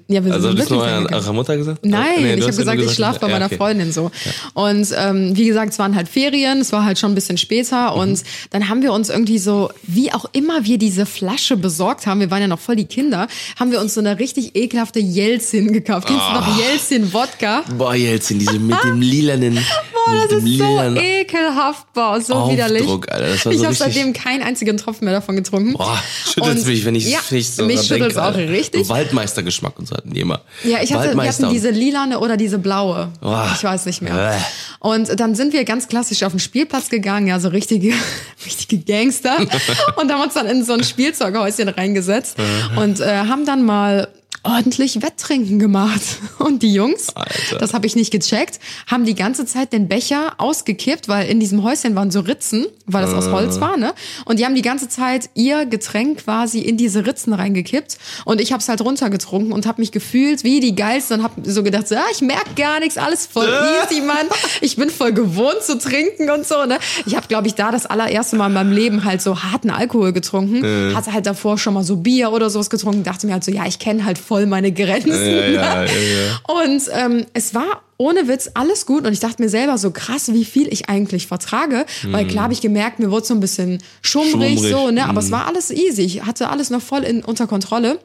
S3: Ja, wir
S2: Also
S3: sind
S2: du
S3: wirklich
S2: an
S3: gegangen.
S2: eurer Mutter gesagt?
S3: Nein,
S2: Nee, du
S3: ich habe
S2: ja nur
S3: gesagt, ich schlafe bei
S2: ja,
S3: meiner
S2: okay.
S3: Freundin so. Und ähm, wie gesagt, es waren halt Ferien, es war halt schon ein bisschen später
S2: Mhm.
S3: und dann haben wir uns irgendwie so, wie auch immer wir diese Flasche besorgt haben, wir waren ja noch voll die Kinder, haben wir uns so eine richtig ekelhafte Jelzin gekauft. Kennst du
S2: Ah.
S3: noch Jelzin Wodka?
S2: Boah, Jelzin, diese mit dem lilanen,
S3: Boah, das ist so ekelhaft, boah, so widerlich.
S2: Aufdruck, Alter. Das war
S3: ich
S2: so
S3: habe
S2: richtig-
S3: seitdem keinen einzigen Tropfen mehr davon getrunken.
S2: Boah, schüttelt's
S3: Und-
S2: mich, wenn ich,
S3: ja,
S2: ich so
S3: mich schüttelt's
S2: denke,
S3: auch
S2: Alter.
S3: richtig.
S2: Waldmeistergeschmack immer.
S3: Ja, ich hatte, wir hatten diese lilane oder diese blaue.
S2: Boah.
S3: Ich weiß nicht mehr. Und dann sind wir ganz klassisch auf den Spielplatz gegangen, ja, so richtige, richtige Gangster. und haben uns dann in so ein Spielzeughäuschen reingesetzt und äh, haben dann mal ordentlich Wetttrinken gemacht. Und die Jungs,
S2: Alter.
S3: das habe ich nicht gecheckt, haben die ganze Zeit den Becher ausgekippt, weil in diesem Häuschen waren so Ritzen, weil das aus Holz war, ne? Und die haben die ganze Zeit ihr Getränk quasi in diese Ritzen reingekippt und ich habe es halt runtergetrunken und habe mich gefühlt wie die geilste und habe so gedacht, so, ah, ich merk gar nichts, alles voll easy, Mann. Ich bin voll gewohnt zu trinken und so, ne? Ich habe glaube ich da das allererste Mal in meinem Leben halt so harten Alkohol getrunken, hatte halt davor schon mal so Bier oder sowas getrunken, dachte mir halt so, ja, ich kenne halt voll meine Grenzen.
S2: Ja,
S3: ne?
S2: ja, ja.
S3: Und ähm, es war ohne Witz alles gut und ich dachte mir selber so krass, wie viel ich eigentlich vertrage, weil klar habe ich gemerkt, mir wurde so ein bisschen schummrig,
S2: Schummrig,
S3: so, ne, aber es war alles easy. Ich hatte alles noch voll in, unter Kontrolle.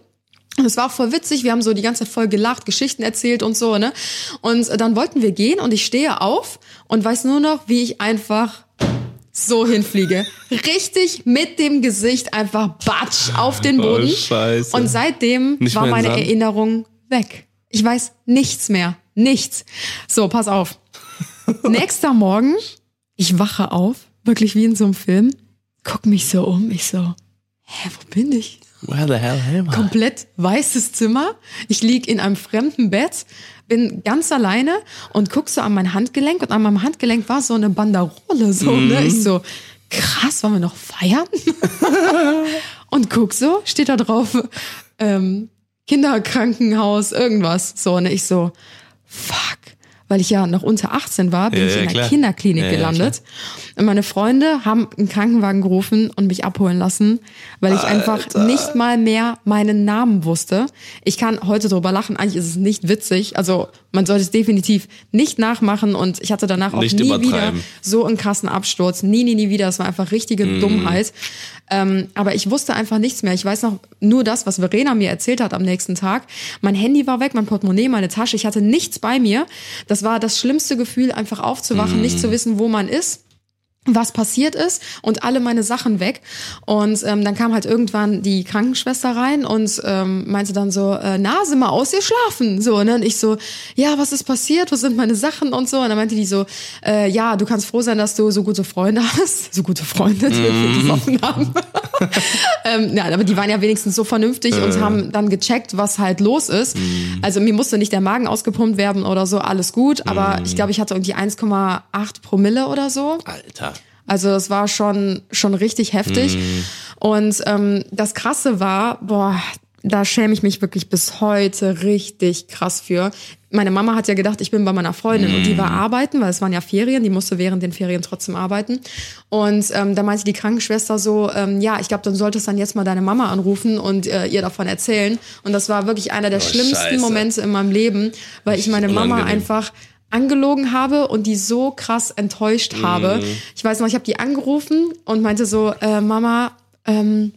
S3: Und es war auch voll witzig, wir haben so die ganze Zeit voll gelacht, Geschichten erzählt und so, ne? Und dann wollten wir gehen und ich stehe auf und weiß nur noch, wie ich einfach so hinfliege. Richtig mit dem Gesicht einfach batsch auf den Boden.
S2: Oh, Scheiße.
S3: Und seitdem
S2: Nicht
S3: war meine
S2: Sand?
S3: Erinnerung weg. Ich weiß nichts mehr. Nichts. So, pass auf. Nächster Morgen, ich wache auf, wirklich wie in so einem Film, guck mich so um, ich so, hä, wo bin ich?
S2: Where the hell am I?
S3: komplett weißes Zimmer. Ich lieg in einem fremden Bett, bin ganz alleine und guck so an mein Handgelenk und an meinem Handgelenk war so eine Banderole so, ne? Ich so, krass, wollen wir noch feiern? und guck so, steht da drauf, ähm, Kinderkrankenhaus, irgendwas. So, ne? Ich so, fuck. Weil ich ja noch unter 18 war, bin
S2: Ja,
S3: ich in einer. Kinderklinik gelandet. und meine Freunde haben einen Krankenwagen gerufen und mich abholen lassen, weil ich einfach nicht mal mehr meinen Namen wusste. Ich kann heute drüber lachen, eigentlich ist es nicht witzig. Also man sollte es definitiv nicht nachmachen und ich hatte danach auch
S2: Nicht
S3: nie wieder so einen krassen Absturz. Nie, nie, nie wieder. Das war einfach richtige
S2: Mhm.
S3: Dummheit. Ähm, aber ich wusste einfach nichts mehr. Ich weiß noch nur das, was Verena mir erzählt hat am nächsten Tag. Mein Handy war weg, mein Portemonnaie, meine Tasche. Ich hatte nichts bei mir. Das war das schlimmste Gefühl, einfach aufzuwachen, nicht
S2: Mhm.
S3: zu wissen, wo man ist was passiert ist und alle meine Sachen weg. Und ähm, dann kam halt irgendwann die Krankenschwester rein und ähm, meinte dann so, äh, na, sind mal ausgeschlafen. So, ne? Und ich so, ja, was ist passiert? Was sind meine Sachen und so? Und dann meinte die so, äh, ja, du kannst froh sein, dass du so gute Freunde hast. So gute Freunde, die wir gesoffen haben. ähm, ja, aber die waren ja wenigstens so vernünftig und haben dann gecheckt, was halt los ist. Also mir musste nicht der Magen ausgepumpt werden oder so, alles gut. Aber ich glaube, ich hatte irgendwie 1,8 Promille oder so.
S2: Alter.
S3: Also es war schon, schon richtig heftig. Und ähm, das Krasse war, boah, da schäme ich mich wirklich bis heute richtig krass für. Meine Mama hat ja gedacht, ich bin bei meiner Freundin und die war arbeiten, weil es waren ja Ferien, die musste während den Ferien trotzdem arbeiten. Und ähm, da meinte die Krankenschwester so, ähm, ja, ich glaube, dann solltest dann jetzt mal deine Mama anrufen und äh, ihr davon erzählen. Und das war wirklich einer der
S2: Oh,
S3: schlimmsten
S2: Scheiße.
S3: Momente in meinem Leben, weil ich meine Mama einfach angelogen habe und die so krass enttäuscht habe. Ich weiß noch, ich habe die angerufen und meinte so, äh, Mama, ähm,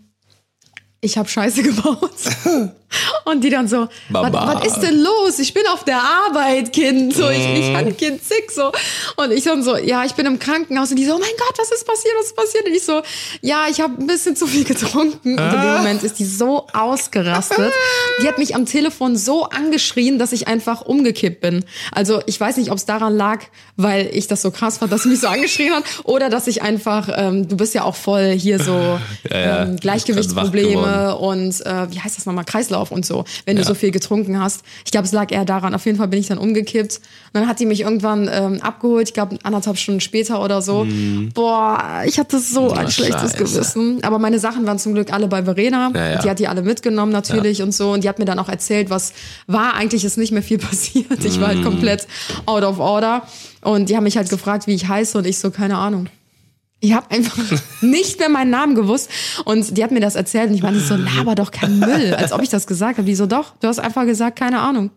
S3: ich habe Scheiße gebaut. Und die dann so, was, ist denn los? Ich bin auf der Arbeit, Kind. So, ich, ich hatte Kind sick, so. Und ich dann so, ja, ich bin im Krankenhaus. Und die so, oh mein Gott, was ist passiert? Was ist passiert? Und ich so, ja, ich habe ein bisschen zu viel getrunken. Und in dem Moment ist die so ausgerastet. Die hat mich am Telefon so angeschrien, dass ich einfach umgekippt bin. Also ich weiß nicht, ob es daran lag, weil ich das so krass fand, dass sie mich so angeschrien hat, oder dass ich einfach, ähm, du bist ja auch voll hier so
S2: Ja, ja.
S3: ähm, Gleichgewichtsprobleme und äh, wie heißt das nochmal, Kreislauf und so, wenn du so viel getrunken hast. Ich glaube, es lag eher daran. Auf jeden Fall bin ich dann umgekippt. Und dann hat die mich irgendwann ähm, abgeholt, ich glaube anderthalb Stunden später oder so. Boah, ich hatte so ein schlechtes
S2: scheiße.
S3: Gewissen. Aber meine Sachen waren zum Glück alle bei Verena.
S2: Ja, ja.
S3: Die hat die alle mitgenommen natürlich und so. Und die hat mir dann auch erzählt, was war. Eigentlich ist nicht mehr viel passiert. Ich war halt komplett out of order. Und die haben mich halt gefragt, wie ich heiße und ich so, keine Ahnung. Ich habe einfach nicht mehr meinen Namen gewusst. Und die hat mir das erzählt und ich meinte so, laber doch kein Müll, als ob ich das gesagt habe. Die so, doch, du hast einfach gesagt, keine Ahnung.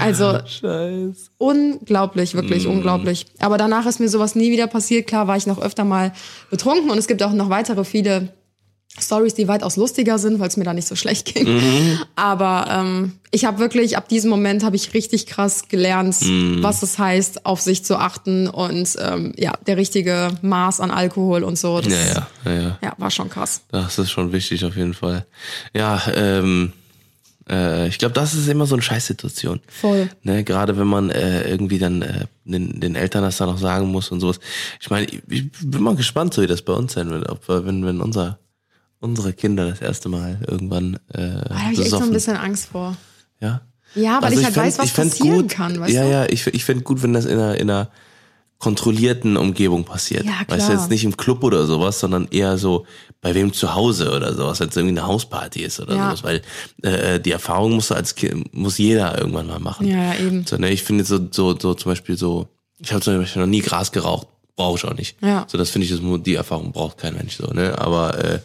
S3: Also
S2: Scheiße.
S3: unglaublich, wirklich unglaublich. Aber danach ist mir sowas nie wieder passiert. Klar war ich noch öfter mal betrunken und es gibt auch noch weitere viele Stories, die weitaus lustiger sind, weil es mir da nicht so schlecht ging. Aber ähm, ich habe wirklich, ab diesem Moment habe ich richtig krass gelernt, was es heißt, auf sich zu achten und ähm, ja, der richtige Maß an Alkohol und so. Das,
S2: Ja, ja, ja, ja.
S3: war schon krass.
S2: Das ist schon wichtig auf jeden Fall. Ja, ähm, äh, ich glaube, das ist immer so eine Scheißsituation.
S3: Voll.
S2: Ne, gerade wenn man äh, irgendwie dann äh, den, den Eltern das dann noch sagen muss und sowas. Ich meine, ich, ich bin mal gespannt, so wie das bei uns sein wird, ob wenn, wenn unser unsere Kinder das erste Mal irgendwann äh,
S3: Da habe ich echt so ein bisschen Angst vor.
S2: ja.
S3: Ja, weil ich halt
S2: fänd-
S3: weiß, was passieren kann, weißt
S2: ja,
S3: du?
S2: ja, ich, ich fände gut, wenn das in einer, in einer kontrollierten Umgebung passiert.
S3: Ja,
S2: Weißt du,
S3: klar.
S2: jetzt nicht im Club oder sowas, sondern eher so bei wem zu Hause oder sowas, wenn es irgendwie eine Hausparty ist oder
S3: Ja.
S2: sowas, weil äh, die Erfahrung muss als Kind, muss jeder irgendwann mal machen.
S3: Ja, ja, eben.
S2: So, ne, ich finde so, so, so zum Beispiel so, ich habe zum Beispiel noch nie Gras geraucht, brauche ich auch nicht.
S3: Ja.
S2: So, das finde ich, das, die Erfahrung braucht kein Mensch so, ne? Aber äh,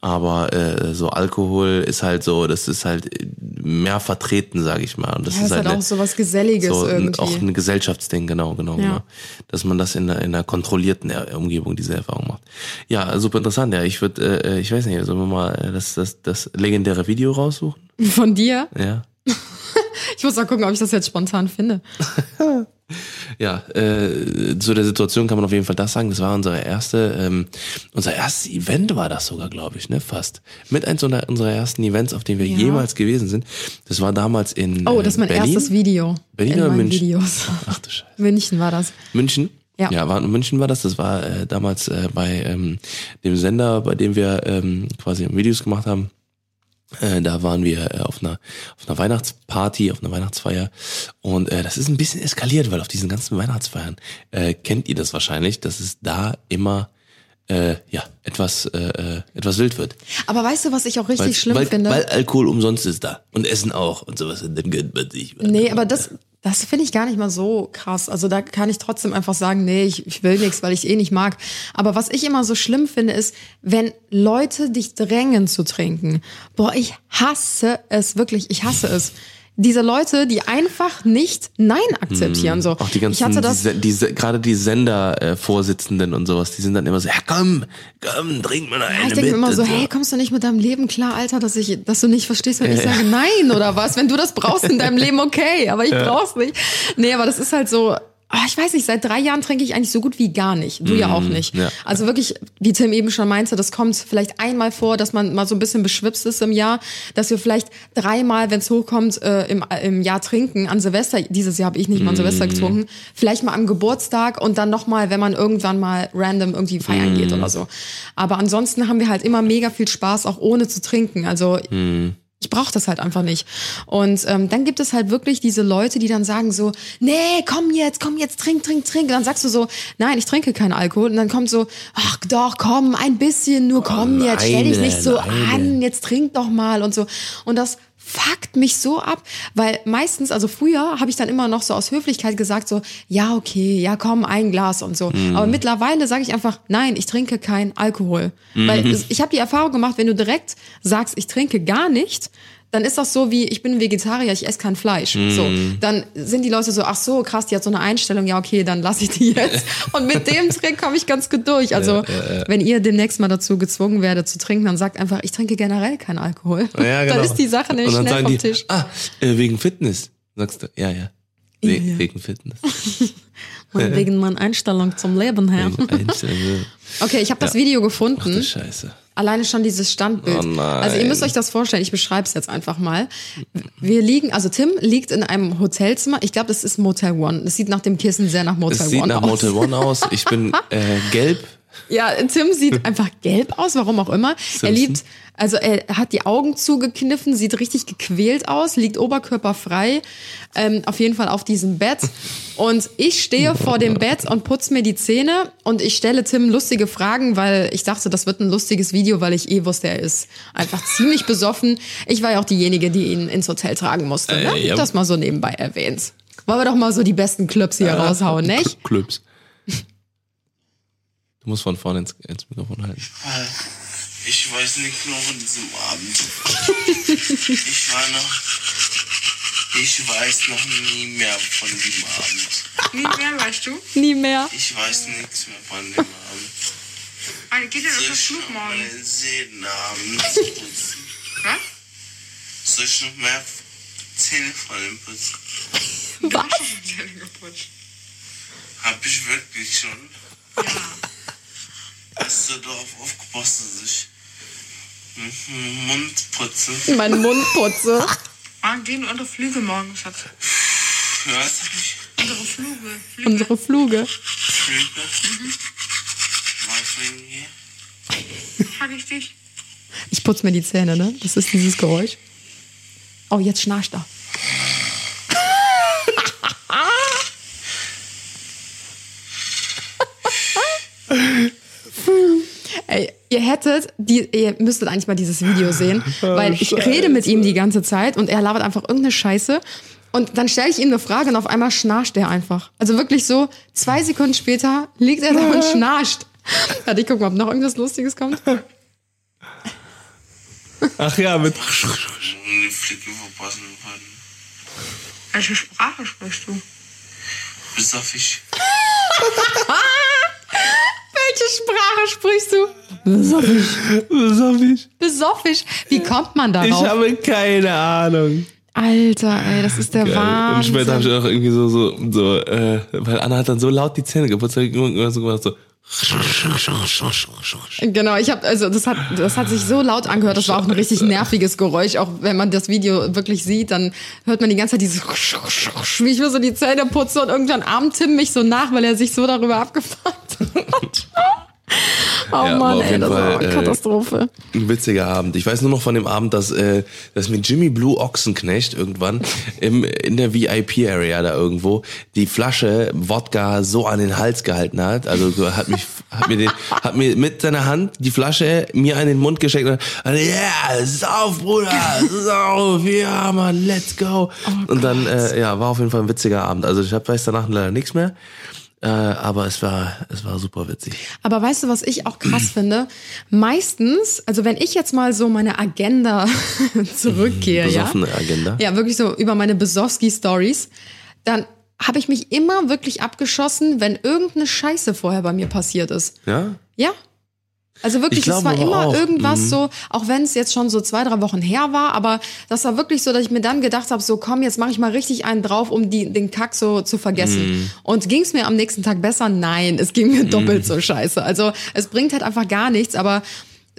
S2: aber äh, so Alkohol ist halt so, das ist halt mehr vertreten, sage ich mal. Und das
S3: Ja, ist halt
S2: eine-
S3: auch so was Geselliges
S2: so
S3: irgendwie.
S2: auch ein Gesellschaftsding, genau, genau,
S3: Ja.
S2: genau. Dass man das in einer, in einer kontrollierten Er- Umgebung diese Erfahrung macht. Ja, super interessant. Ja, ich würde, äh, ich weiß nicht, sollen wir mal äh, das, das, das legendäre Video raussuchen?
S3: Von dir?
S2: Ja.
S3: Ich muss mal gucken, ob ich das jetzt spontan finde.
S2: Ja, äh, zu der Situation kann man auf jeden Fall das sagen. Das war unsere erste, ähm, unser erstes Event war das sogar, glaube ich, ne? Fast. Mit eins unserer ersten Events, auf denen wir
S3: Ja.
S2: jemals gewesen sind. Das war damals in
S3: Oh, das ist mein
S2: Berlin.
S3: erstes Video.
S2: Berlin
S3: in
S2: oder München?
S3: Videos.
S2: Ach du Scheiße.
S3: München war das.
S2: München?
S3: Ja.
S2: Ja, war, in München war das. Das war äh, damals äh, bei ähm, dem Sender, bei dem wir ähm, quasi Videos gemacht haben. Äh, da waren wir äh, auf einer auf einer Weihnachtsparty, auf einer Weihnachtsfeier und äh, das ist ein bisschen eskaliert, weil auf diesen ganzen Weihnachtsfeiern äh, kennt ihr das wahrscheinlich, dass es da immer äh, ja etwas äh, äh, etwas wild wird.
S3: Aber weißt du, was ich auch richtig
S2: Weil,
S3: schlimm
S2: weil,
S3: finde?
S2: weil Alkohol umsonst ist da und Essen auch und sowas dann gönnt man sich.
S3: nee, aber das, das finde ich gar nicht mal so krass. Also da kann ich trotzdem einfach sagen, nee, ich, ich will nichts, weil ich eh nicht mag. Aber was ich immer so schlimm finde, ist, wenn Leute dich drängen zu trinken. Boah, ich hasse es wirklich. Ich hasse es. Diese Leute, die einfach nicht Nein akzeptieren. So.
S2: Hm. Auch die ganzen,
S3: ich hatte das,
S2: die, die, die, gerade die Sender-Vorsitzenden und sowas, die sind dann immer so, ja komm, komm, trink mal eine
S3: Ja, ich denke immer so, hey, kommst du nicht mit deinem Leben klar, Alter, dass ich, dass du nicht verstehst, wenn ich sage nein oder was? Wenn du das brauchst in deinem Leben, okay, aber ich brauch's nicht. Nee, aber das ist halt so, ah, ich weiß nicht, seit drei Jahren trinke ich eigentlich so gut wie gar nicht. Du ja auch nicht.
S2: ja.
S3: Also wirklich, wie Tim eben schon meinte, das kommt vielleicht einmal vor, dass man mal so ein bisschen beschwipst ist im Jahr, dass wir vielleicht dreimal, wenn es hochkommt, äh, im, im Jahr trinken. An Silvester, dieses Jahr habe ich nicht mal an Silvester getrunken, vielleicht mal am Geburtstag und dann nochmal, wenn man irgendwann mal random irgendwie feiern geht oder so. Aber ansonsten haben wir halt immer mega viel Spaß, auch ohne zu trinken. Also ich brauche das halt einfach nicht. Und ähm, dann gibt es halt wirklich diese Leute, die dann sagen so, nee, komm jetzt, komm jetzt, trink, trink, trink. Und dann sagst du so, nein, ich trinke keinen Alkohol. Und dann kommt so, ach doch, komm, ein bisschen, nur komm jetzt, stell dich nicht so
S2: eine.
S3: an, jetzt trink doch mal und so. Und das fuckt mich so ab, weil meistens, also früher habe ich dann immer noch so aus Höflichkeit gesagt so, ja okay, ja komm, ein Glas und so. Aber mittlerweile sage ich einfach, nein, ich trinke kein Alkohol, weil es- ich habe die Erfahrung gemacht, wenn du direkt sagst, ich trinke gar nicht, dann ist das so wie, ich bin Vegetarier, ich esse kein Fleisch. So, dann sind die Leute so, ach so, krass, die hat so eine Einstellung, ja okay, dann lasse ich die jetzt. Und mit dem Trick komme ich ganz gut durch. Also, wenn ihr demnächst mal dazu gezwungen werdet zu trinken, dann sagt einfach, ich trinke generell keinen Alkohol.
S2: Ja, genau.
S3: Dann ist die Sache nämlich schnell vom
S2: die,
S3: Tisch.
S2: ah, äh, wegen Fitness. Sagst du, ja, ja. We
S3: Ja, ja.
S2: Wegen Fitness.
S3: Und wegen meiner Einstellung zum Leben her. Okay, ich habe das Video
S2: Ach
S3: gefunden.
S2: Scheiße.
S3: Alleine schon dieses Standbild.
S2: Oh
S3: also ihr müsst euch das vorstellen, ich beschreibe es jetzt einfach mal. Wir liegen, also Tim liegt in einem Hotelzimmer. Ich glaube, das ist Motel One. Das sieht nach dem Kissen sehr nach Motel
S2: Es sieht
S3: One
S2: nach
S3: aus.
S2: Motel One aus. Ich bin äh, gelb.
S3: Ja, Tim sieht einfach gelb aus, warum auch immer. Er liebt, also er hat die Augen zugekniffen, sieht richtig gequält aus, liegt oberkörperfrei, ähm, auf jeden Fall auf diesem Bett. Und ich stehe vor dem Bett und putze mir die Zähne und ich stelle Tim lustige Fragen, weil ich dachte, das wird ein lustiges Video, weil ich eh wusste, er ist einfach ziemlich besoffen. Ich war ja auch diejenige, die ihn ins Hotel tragen musste. Ne?
S2: Äh, ja.
S3: Das mal so nebenbei erwähnt. Wollen wir doch mal so die besten Clubs hier raushauen, nicht?
S2: Clubs. Du musst von vorne ins, ins Mikrofon halten.
S4: Ich weiß nicht nur von diesem Abend. Ich war noch. Ich weiß noch nie mehr von diesem Abend.
S5: Nie mehr, weißt du?
S3: Nie mehr.
S4: Ich weiß nichts mehr von dem Abend.
S5: Also geht ja
S4: Soll
S5: das
S4: ich
S5: Flug morgen. Was?
S4: Soll ich noch mehr Zähne von dem putzen?
S3: Was?
S5: Zähne geputzt.
S4: Hab ich wirklich schon.
S5: Ja.
S4: Hast du darauf aufgepasst, dass ich Mund putze?
S3: Mein Mund putze.
S5: Wann gehen unsere Flüge morgen, Schatz?
S4: Ja, was hab ich?
S5: Unsere Flüge. Flüge.
S3: Unsere Fluge.
S4: Flüge? Was fliegen hier?
S5: Frag ich dich.
S3: Ich putze mir die Zähne, ne? Das ist dieses Geräusch. Oh, jetzt schnarcht er. Ey, ihr hättet, die, ihr müsstet eigentlich mal dieses Video sehen, weil ich rede mit ihm die ganze Zeit und er labert einfach irgendeine Scheiße. Und dann stelle ich ihm eine Frage und auf einmal schnarcht er einfach. Also wirklich so, zwei Sekunden später liegt er da und schnarcht. Warte, ich guck mal, ob noch irgendwas Lustiges kommt.
S2: Ach ja, mit.
S4: Die Flicke verpassen.
S5: Welche Sprache sprichst du?
S4: Bis auf ich.
S3: Welche Sprache sprichst du? Besoffisch.
S2: Besoffisch.
S3: Besoffisch. Wie kommt man darauf?
S2: Ich habe keine Ahnung.
S3: Alter, ey, das ist der
S2: Geil. Und
S3: Wahnsinn.
S2: später habe ich auch irgendwie so, so, so, äh, weil Anna hat dann so laut die Zähne geputzt, so gemacht, so.
S3: Genau, ich habe also das hat das hat sich so laut angehört, das war auch ein richtig nerviges Geräusch, auch wenn man das Video wirklich sieht, dann hört man die ganze Zeit dieses wie ich mir so die Zähne putze und irgendwann armt Tim mich so nach, weil er sich so darüber abgefuckt hat. Oh
S2: Ja,
S3: Mann, ey, das war
S2: Fall,
S3: eine
S2: äh,
S3: Katastrophe.
S2: Ein witziger Abend. Ich weiß nur noch von dem Abend, dass, äh, dass mir Jimmy Blue Ochsenknecht irgendwann im, in der VIP-Area da irgendwo die Flasche Wodka so an den Hals gehalten hat. Also so hat mich, hat mir den, hat mir mit seiner Hand die Flasche mir an den Mund gesteckt und ja, yeah, sauf, Bruder, sauf, ja, Mann, let's go. und dann, äh, ja, war auf jeden Fall ein witziger Abend. Also ich hab, weiß danach leider nichts mehr. Äh, aber es war, es war super witzig.
S3: Aber weißt du, was ich auch krass finde? Meistens, also wenn ich jetzt mal so meine Agenda zurückgehe, ja,
S2: Besoffene Agenda.
S3: ja, wirklich so über meine Besowski-Stories, dann habe ich mich immer wirklich abgeschossen, wenn irgendeine Scheiße vorher bei mir passiert ist.
S2: Ja?
S3: Ja. Also wirklich, es war immer
S2: auch,
S3: irgendwas
S2: mhm.
S3: so, auch wenn es jetzt schon so zwei, drei Wochen her war, aber das war wirklich so, dass ich mir dann gedacht habe, so komm, jetzt mache ich mal richtig einen drauf, um die, den Kack so zu vergessen.
S2: Mhm.
S3: Und ging es mir am nächsten Tag besser? Nein, es ging mir doppelt so scheiße. Also es bringt halt einfach gar nichts, aber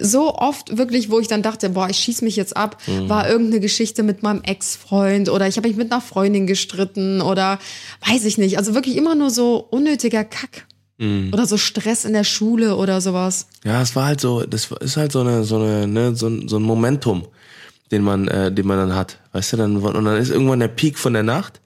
S3: so oft wirklich, wo ich dann dachte, boah, ich schieß mich jetzt ab,
S2: Mhm.
S3: war irgendeine Geschichte mit meinem Ex-Freund oder ich habe mich mit einer Freundin gestritten oder weiß ich nicht. Also wirklich immer nur so unnötiger Kack.
S2: Mhm.
S3: Oder so Stress in der Schule oder sowas.
S2: Ja, es war halt so, das ist halt so eine, so eine, ne, so ein, so ein Momentum, den man, äh, den man dann hat. Weißt du, dann, und dann ist irgendwann der Peak von der Nacht.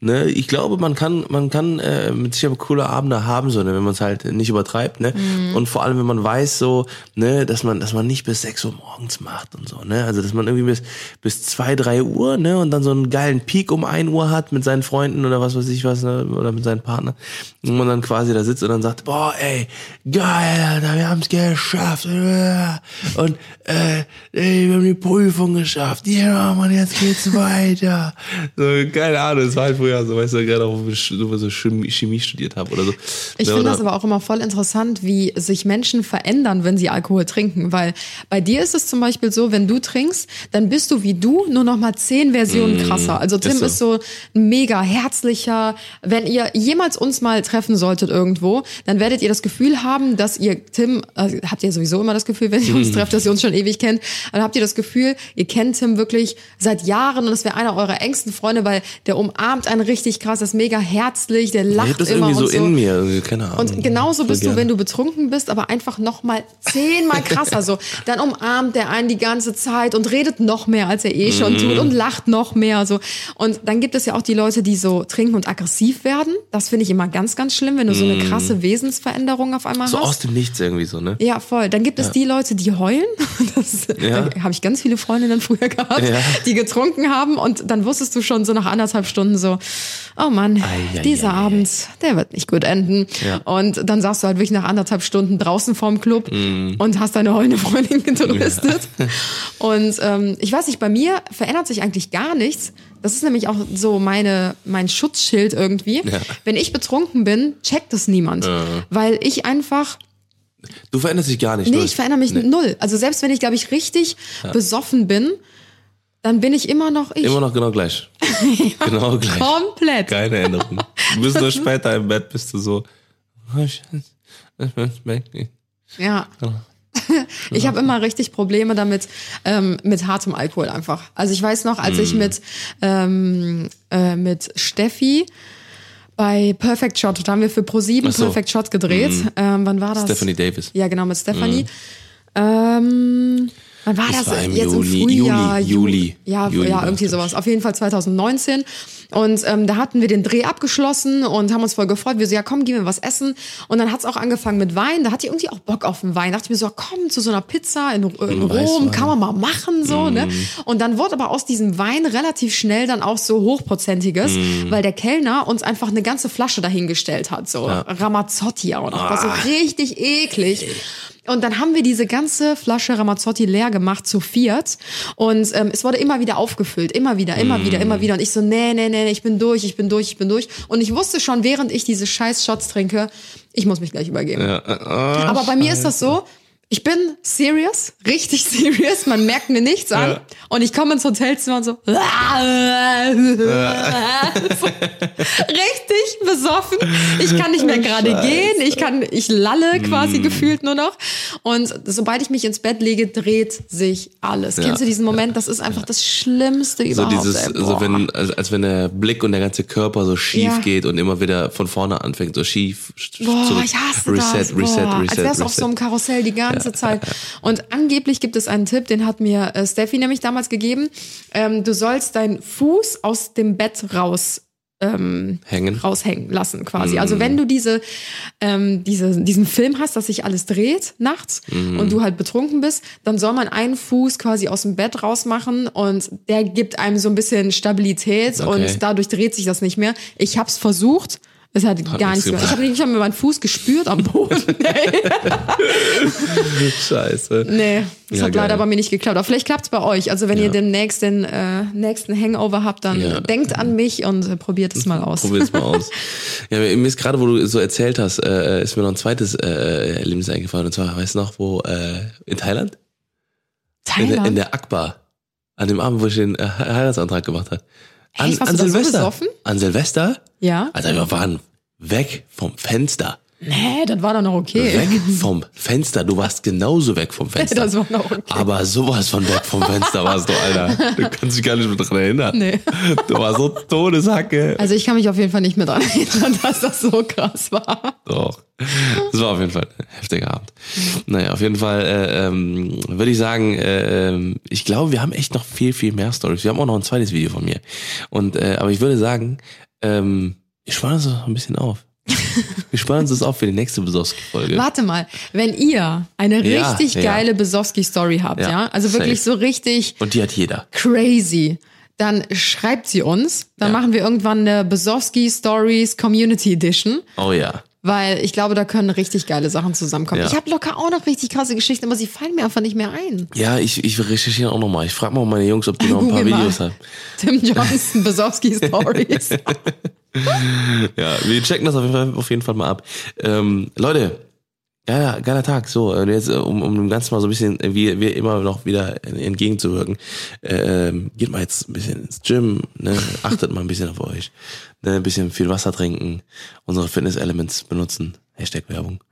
S2: Ne, ich glaube, man kann, man kann äh, mit Sicherheit coole Abende haben, so, ne, wenn man es halt nicht übertreibt, ne.
S3: Mhm.
S2: Und vor allem, wenn man weiß, so, ne, dass man, dass man nicht bis 6 Uhr morgens macht und so, ne. Also dass man irgendwie bis bis zwei, drei Uhr, ne, und dann so einen geilen Peak um 1 Uhr hat mit seinen Freunden oder was weiß ich was, ne, oder mit seinem Partner. Und man dann quasi da sitzt und dann sagt, boah, ey, geil, Alter, wir haben's geschafft. Und äh, ey, wir haben die Prüfung geschafft. Ja, Mann, jetzt geht's weiter. So, keine Ahnung, das war halt früher so, weißt du, gerade auch, wo ich so so Chemie, studiert habe oder so.
S3: Ich
S2: Ne,
S3: finde das aber auch immer voll interessant, wie sich Menschen verändern, wenn sie Alkohol trinken. Weil bei dir ist es zum Beispiel so, wenn du trinkst, dann bist du wie du, nur noch mal zehn Versionen krasser. Also Tim
S2: Mm, ist so.
S3: ist so ein mega herzlicher. Wenn ihr jemals uns mal treffen solltet irgendwo, dann werdet ihr das Gefühl haben, dass ihr Tim, also habt ihr sowieso immer das Gefühl, wenn ihr uns trefft, dass ihr uns schon ewig kennt, dann habt ihr das Gefühl, ihr kennt Tim wirklich seit Jahren und das wäre einer eurer engsten Freunde, weil der umarmt einen richtig krass, ist mega herzlich, der
S2: ich
S3: lacht
S2: hab das
S3: immer
S2: irgendwie so
S3: und so.
S2: in mir, irgendwie, keine Ahnung.
S3: Und genauso bist du, wenn du betrunken bist, aber einfach noch mal zehnmal krasser. So, dann umarmt der einen die ganze Zeit und redet noch mehr, als er eh schon
S2: Mhm.
S3: tut und lacht noch mehr. So. Und dann gibt es ja auch die Leute, die so trinken und aggressiv werden. Das finde ich immer ganz, ganz schlimm, wenn du so eine krasse Wesensveränderung auf einmal
S2: Mhm. so
S3: hast.
S2: aus dem Nichts irgendwie so, ne?
S3: Ja, voll. Dann gibt es die Leute, die heulen. Das,
S2: Ja.
S3: Da habe ich ganz viele Freundinnen früher gehabt,
S2: Ja.
S3: die getrunken haben und dann wusstest du schon so nach anderthalb Stunden so, oh Mann,
S2: Ei, ei,
S3: dieser
S2: ei.
S3: Abend, der wird nicht gut enden.
S2: Ja.
S3: Und dann saßt du halt wirklich nach anderthalb Stunden draußen vorm Club
S2: Mhm.
S3: und hast deine heulende Freundin getröstet. Und ähm, ich weiß nicht, bei mir verändert sich eigentlich gar nichts. Das ist nämlich auch so meine, mein Schutzschild irgendwie.
S2: Ja.
S3: Wenn ich betrunken bin, checkt das niemand. Weil ich einfach
S2: Du veränderst dich gar nicht.
S3: Nee, ich verändere mich
S2: Nee.
S3: null. Also selbst wenn ich, glaube ich, richtig besoffen bin, dann bin ich immer noch ich.
S2: Immer noch genau gleich. genau gleich.
S3: Komplett.
S2: Keine Änderung. Du bist nur später im Bett, bist du so. oh.
S3: Ja. Ich habe immer richtig Probleme damit, ähm, mit hartem Alkohol einfach. Also ich weiß noch, als ich
S2: Mm.
S3: mit, ähm, äh, mit Steffi bei Perfect Shot, da haben wir für Pro7
S2: Ach so. Mm.
S3: Perfect Shot gedreht. Ähm, wann war das?
S2: Stephanie Davis.
S3: Ja, genau, mit Stephanie. Ähm, wann war
S2: Das
S3: das?
S2: war im
S3: Jetzt
S2: Juli,
S3: im Frühjahr.
S2: Juli,
S3: Ju-
S2: Juli.
S3: Ja,
S2: Juli
S3: ja irgendwie sowas. Auf jeden Fall 2019. Und ähm, da hatten wir den Dreh abgeschlossen und haben uns voll gefreut. Wir so, ja komm, gehen wir was essen. Und dann hat's auch angefangen mit Wein. Da hatte ich irgendwie auch Bock auf den Wein. Da dachte ich mir so, komm, zu so einer Pizza in, in Rom,
S2: Weißwein.
S3: kann man mal machen, so, ne? Und dann wurde aber aus diesem Wein relativ schnell dann auch so hochprozentiges, weil der Kellner uns einfach eine ganze Flasche dahingestellt hat. So Ramazzotti auch noch. Das war so richtig eklig. Und dann haben wir diese ganze Flasche Ramazzotti leer gemacht zu viert. Und ähm, es wurde immer wieder aufgefüllt. Immer wieder, immer wieder, immer wieder. Und ich so, nee, nee, nee, ich bin durch, ich bin durch, ich bin durch. Und ich wusste schon, während ich diese scheiß Shots trinke, ich muss mich gleich übergeben.
S2: Ja, ah,
S3: Aber bei mir ist das so, ich bin serious, richtig serious, man merkt mir nichts an.
S2: Ja.
S3: Und ich komme ins Hotelzimmer und so, so richtig besoffen. Ich kann nicht mehr gerade gehen, ich kann, ich lalle quasi gefühlt nur noch. Und sobald ich mich ins Bett lege, dreht sich alles.
S2: Ja.
S3: Kennst du diesen Moment? Das ist einfach das Schlimmste
S2: so
S3: überhaupt.
S2: dieses,
S3: ey.
S2: so wenn, als, als wenn der Blick und der ganze Körper so schief
S3: Ja.
S2: geht und immer wieder von vorne anfängt, so schief. sch-
S3: Boah,
S2: zurück.
S3: ich hasse
S2: reset,
S3: das.
S2: Reset,
S3: Boah,
S2: reset,
S3: als wär's auf so einem Karussell die ganze Zeit. Und angeblich gibt es einen Tipp, den hat mir äh, Steffi nämlich damals gegeben. Ähm, du sollst deinen Fuß aus dem Bett raus ähm,
S2: Hängen.
S3: raushängen lassen quasi. Also wenn du diese, ähm, diese, diesen Film hast, dass sich alles dreht nachts und du halt betrunken bist, dann soll man einen Fuß quasi aus dem Bett rausmachen und der gibt einem so ein bisschen Stabilität
S2: Okay.
S3: und dadurch dreht sich das nicht mehr. Ich habe es versucht. Es hat, gar
S2: nichts
S3: nichts gemacht. Ich habe nicht mal meinen Fuß gespürt am Boden. Nee,
S2: Scheiße.
S3: nee das
S2: Ja,
S3: hat
S2: geil.
S3: leider bei mir nicht geklappt. Aber vielleicht klappt's bei euch. Also wenn ihr demnächst den äh, nächsten Hangover habt, dann
S2: Ja.
S3: denkt an mich und äh, probiert es mal aus.
S2: Probier's mal aus. Ja, mir ist gerade, wo du so erzählt hast, äh, ist mir noch ein zweites äh, Erlebnis eingefallen. Und zwar, weißt du noch, wo, äh, in Thailand? In, der-
S3: Thailand?
S2: in der Akbar. An dem Abend, wo ich den äh, Heiratsantrag gemacht habe. An,
S3: Echt?
S2: An
S3: so
S2: Silvester.
S3: besoffen?
S2: an Silvester?
S3: ja?
S2: Alter, wir waren weg vom Fenster.
S3: Nee, das war doch noch okay.
S2: Weg vom Fenster. Du warst genauso weg vom Fenster.
S3: Das war noch okay.
S2: Aber sowas von weg vom Fenster warst du, Alter. Du kannst dich gar nicht mehr dran erinnern.
S3: Nee.
S2: Du warst so Todeshacke.
S3: Also ich kann mich auf jeden Fall nicht mehr dran erinnern, dass das so krass war.
S2: Doch. Das war auf jeden Fall ein heftiger Abend. Naja, auf jeden Fall äh, ähm, würde ich sagen, äh, ähm, ich glaube, wir haben echt noch viel, viel mehr Stories. Wir haben auch noch ein zweites Video von mir. Und äh, aber ich würde sagen, Ähm, wir sparen uns noch ein bisschen auf. Wir sparen uns das auf für die nächste Besowski-Folge.
S3: Warte mal, wenn ihr eine
S2: Ja,
S3: richtig
S2: ja.
S3: geile Besowski-Story habt, ja,
S2: Ja,
S3: also wirklich
S2: safe.
S3: so richtig
S2: Und die hat jeder.
S3: crazy, dann schreibt sie uns. Dann machen wir irgendwann eine Besowski Stories Community Edition.
S2: Oh ja.
S3: Weil ich glaube, da können richtig geile Sachen zusammenkommen.
S2: Ja.
S3: Ich habe locker auch noch richtig krasse Geschichten, aber sie fallen mir einfach nicht mehr ein.
S2: Ja, ich, ich recherchiere auch nochmal. Ich frage mal meine Jungs, ob die noch ein paar. Videos haben.
S3: Tim Johnson, Besowski Stories.
S2: Ja, wir checken das auf jeden Fall, auf jeden Fall mal ab. Ähm, Leute, geiler, geiler Tag. So, und jetzt, äh, um, um dem Ganzen mal so ein bisschen, äh, wie wir immer noch wieder entgegenzuwirken, ähm, geht mal jetzt ein bisschen ins Gym, ne? achtet mal ein bisschen auf euch, ne? ein bisschen viel Wasser trinken, unsere Fitness-Elements benutzen, Hashtag Werbung.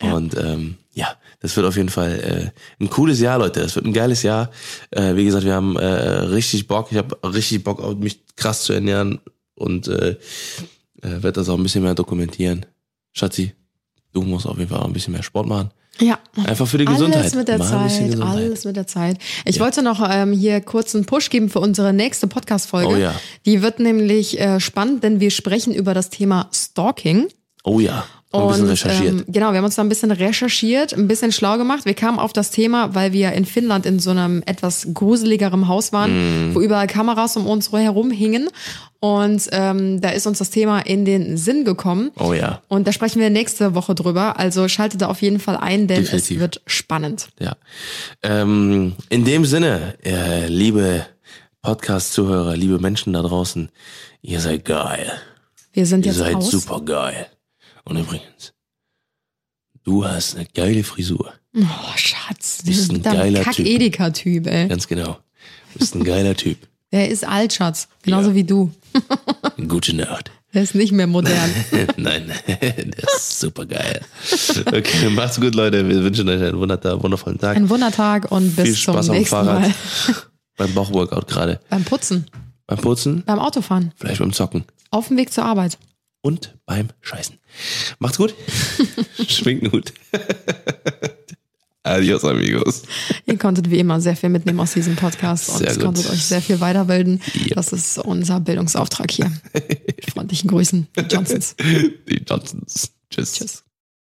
S2: Und ähm, ja, das wird auf jeden Fall äh, ein cooles Jahr, Leute. Das wird ein geiles Jahr. Äh, wie gesagt, wir haben äh, richtig Bock. Ich habe richtig Bock, auf mich krass zu ernähren und äh, äh, werde das auch ein bisschen mehr dokumentieren. Schatzi, du musst auf jeden Fall auch ein bisschen mehr Sport machen.
S3: Ja.
S2: Einfach für die
S3: Alles
S2: Gesundheit.
S3: mit der
S2: Mal
S3: Zeit,
S2: Gesundheit.
S3: alles mit der Zeit. Ich wollte noch ähm, hier kurz einen Push geben für unsere nächste Podcast-Folge.
S2: Oh ja.
S3: Die wird nämlich äh, spannend, denn wir sprechen über das Thema Stalking.
S2: Oh ja, ein bisschen recherchiert.
S3: Ähm, genau, wir haben uns da ein bisschen recherchiert, ein bisschen schlau gemacht. Wir kamen auf das Thema, weil wir in Finnland in so einem etwas gruseligeren Haus waren,
S2: Mhm.
S3: wo überall Kameras um uns herum hingen. Und ähm, da ist uns das Thema in den Sinn gekommen.
S2: oh ja,
S3: Und da sprechen wir nächste Woche drüber. Also schaltet da auf jeden Fall ein, denn
S2: Definitiv.
S3: es wird spannend.
S2: ja. Ähm, in dem Sinne, äh, liebe Podcast-Zuhörer, liebe Menschen da draußen, ihr seid geil.
S3: Wir sind
S2: Ihr
S3: jetzt
S2: seid
S3: aus.
S2: super geil. Und übrigens, du hast eine geile Frisur.
S3: Oh, Schatz.
S2: Bist ein geiler Typ.
S3: Kack-Edeka-Typ, ey.
S2: Ganz genau. Du bist ein geiler Typ.
S3: Der ist alt, Schatz. Genauso
S2: Ja.
S3: wie du.
S2: Gute Nacht.
S3: Der ist nicht mehr modern.
S2: Nein, der ist super geil. Okay, macht's gut, Leute. Wir wünschen euch einen wundervollen Tag.
S3: Ein Wundertag und bis
S2: Viel Spaß
S3: zum
S2: am
S3: nächsten
S2: Fahrrad.
S3: Mal.
S2: Beim Bauchworkout gerade.
S3: Beim Putzen,
S2: Beim Putzen,
S3: beim Autofahren,
S2: vielleicht beim Zocken.
S3: auf dem Weg zur Arbeit.
S2: Und beim Scheißen. Macht's gut. Schwingt einen Hut. Adios, amigos.
S3: Ihr konntet wie immer sehr viel mitnehmen aus diesem Podcast und
S2: Sehr
S3: es
S2: gut.
S3: konntet euch sehr viel weiterbilden.
S2: Ja.
S3: Das ist unser Bildungsauftrag hier. Freundlichen Grüßen, die Johnsons.
S2: Die Johnsons. Tschüss.
S3: Tschüss.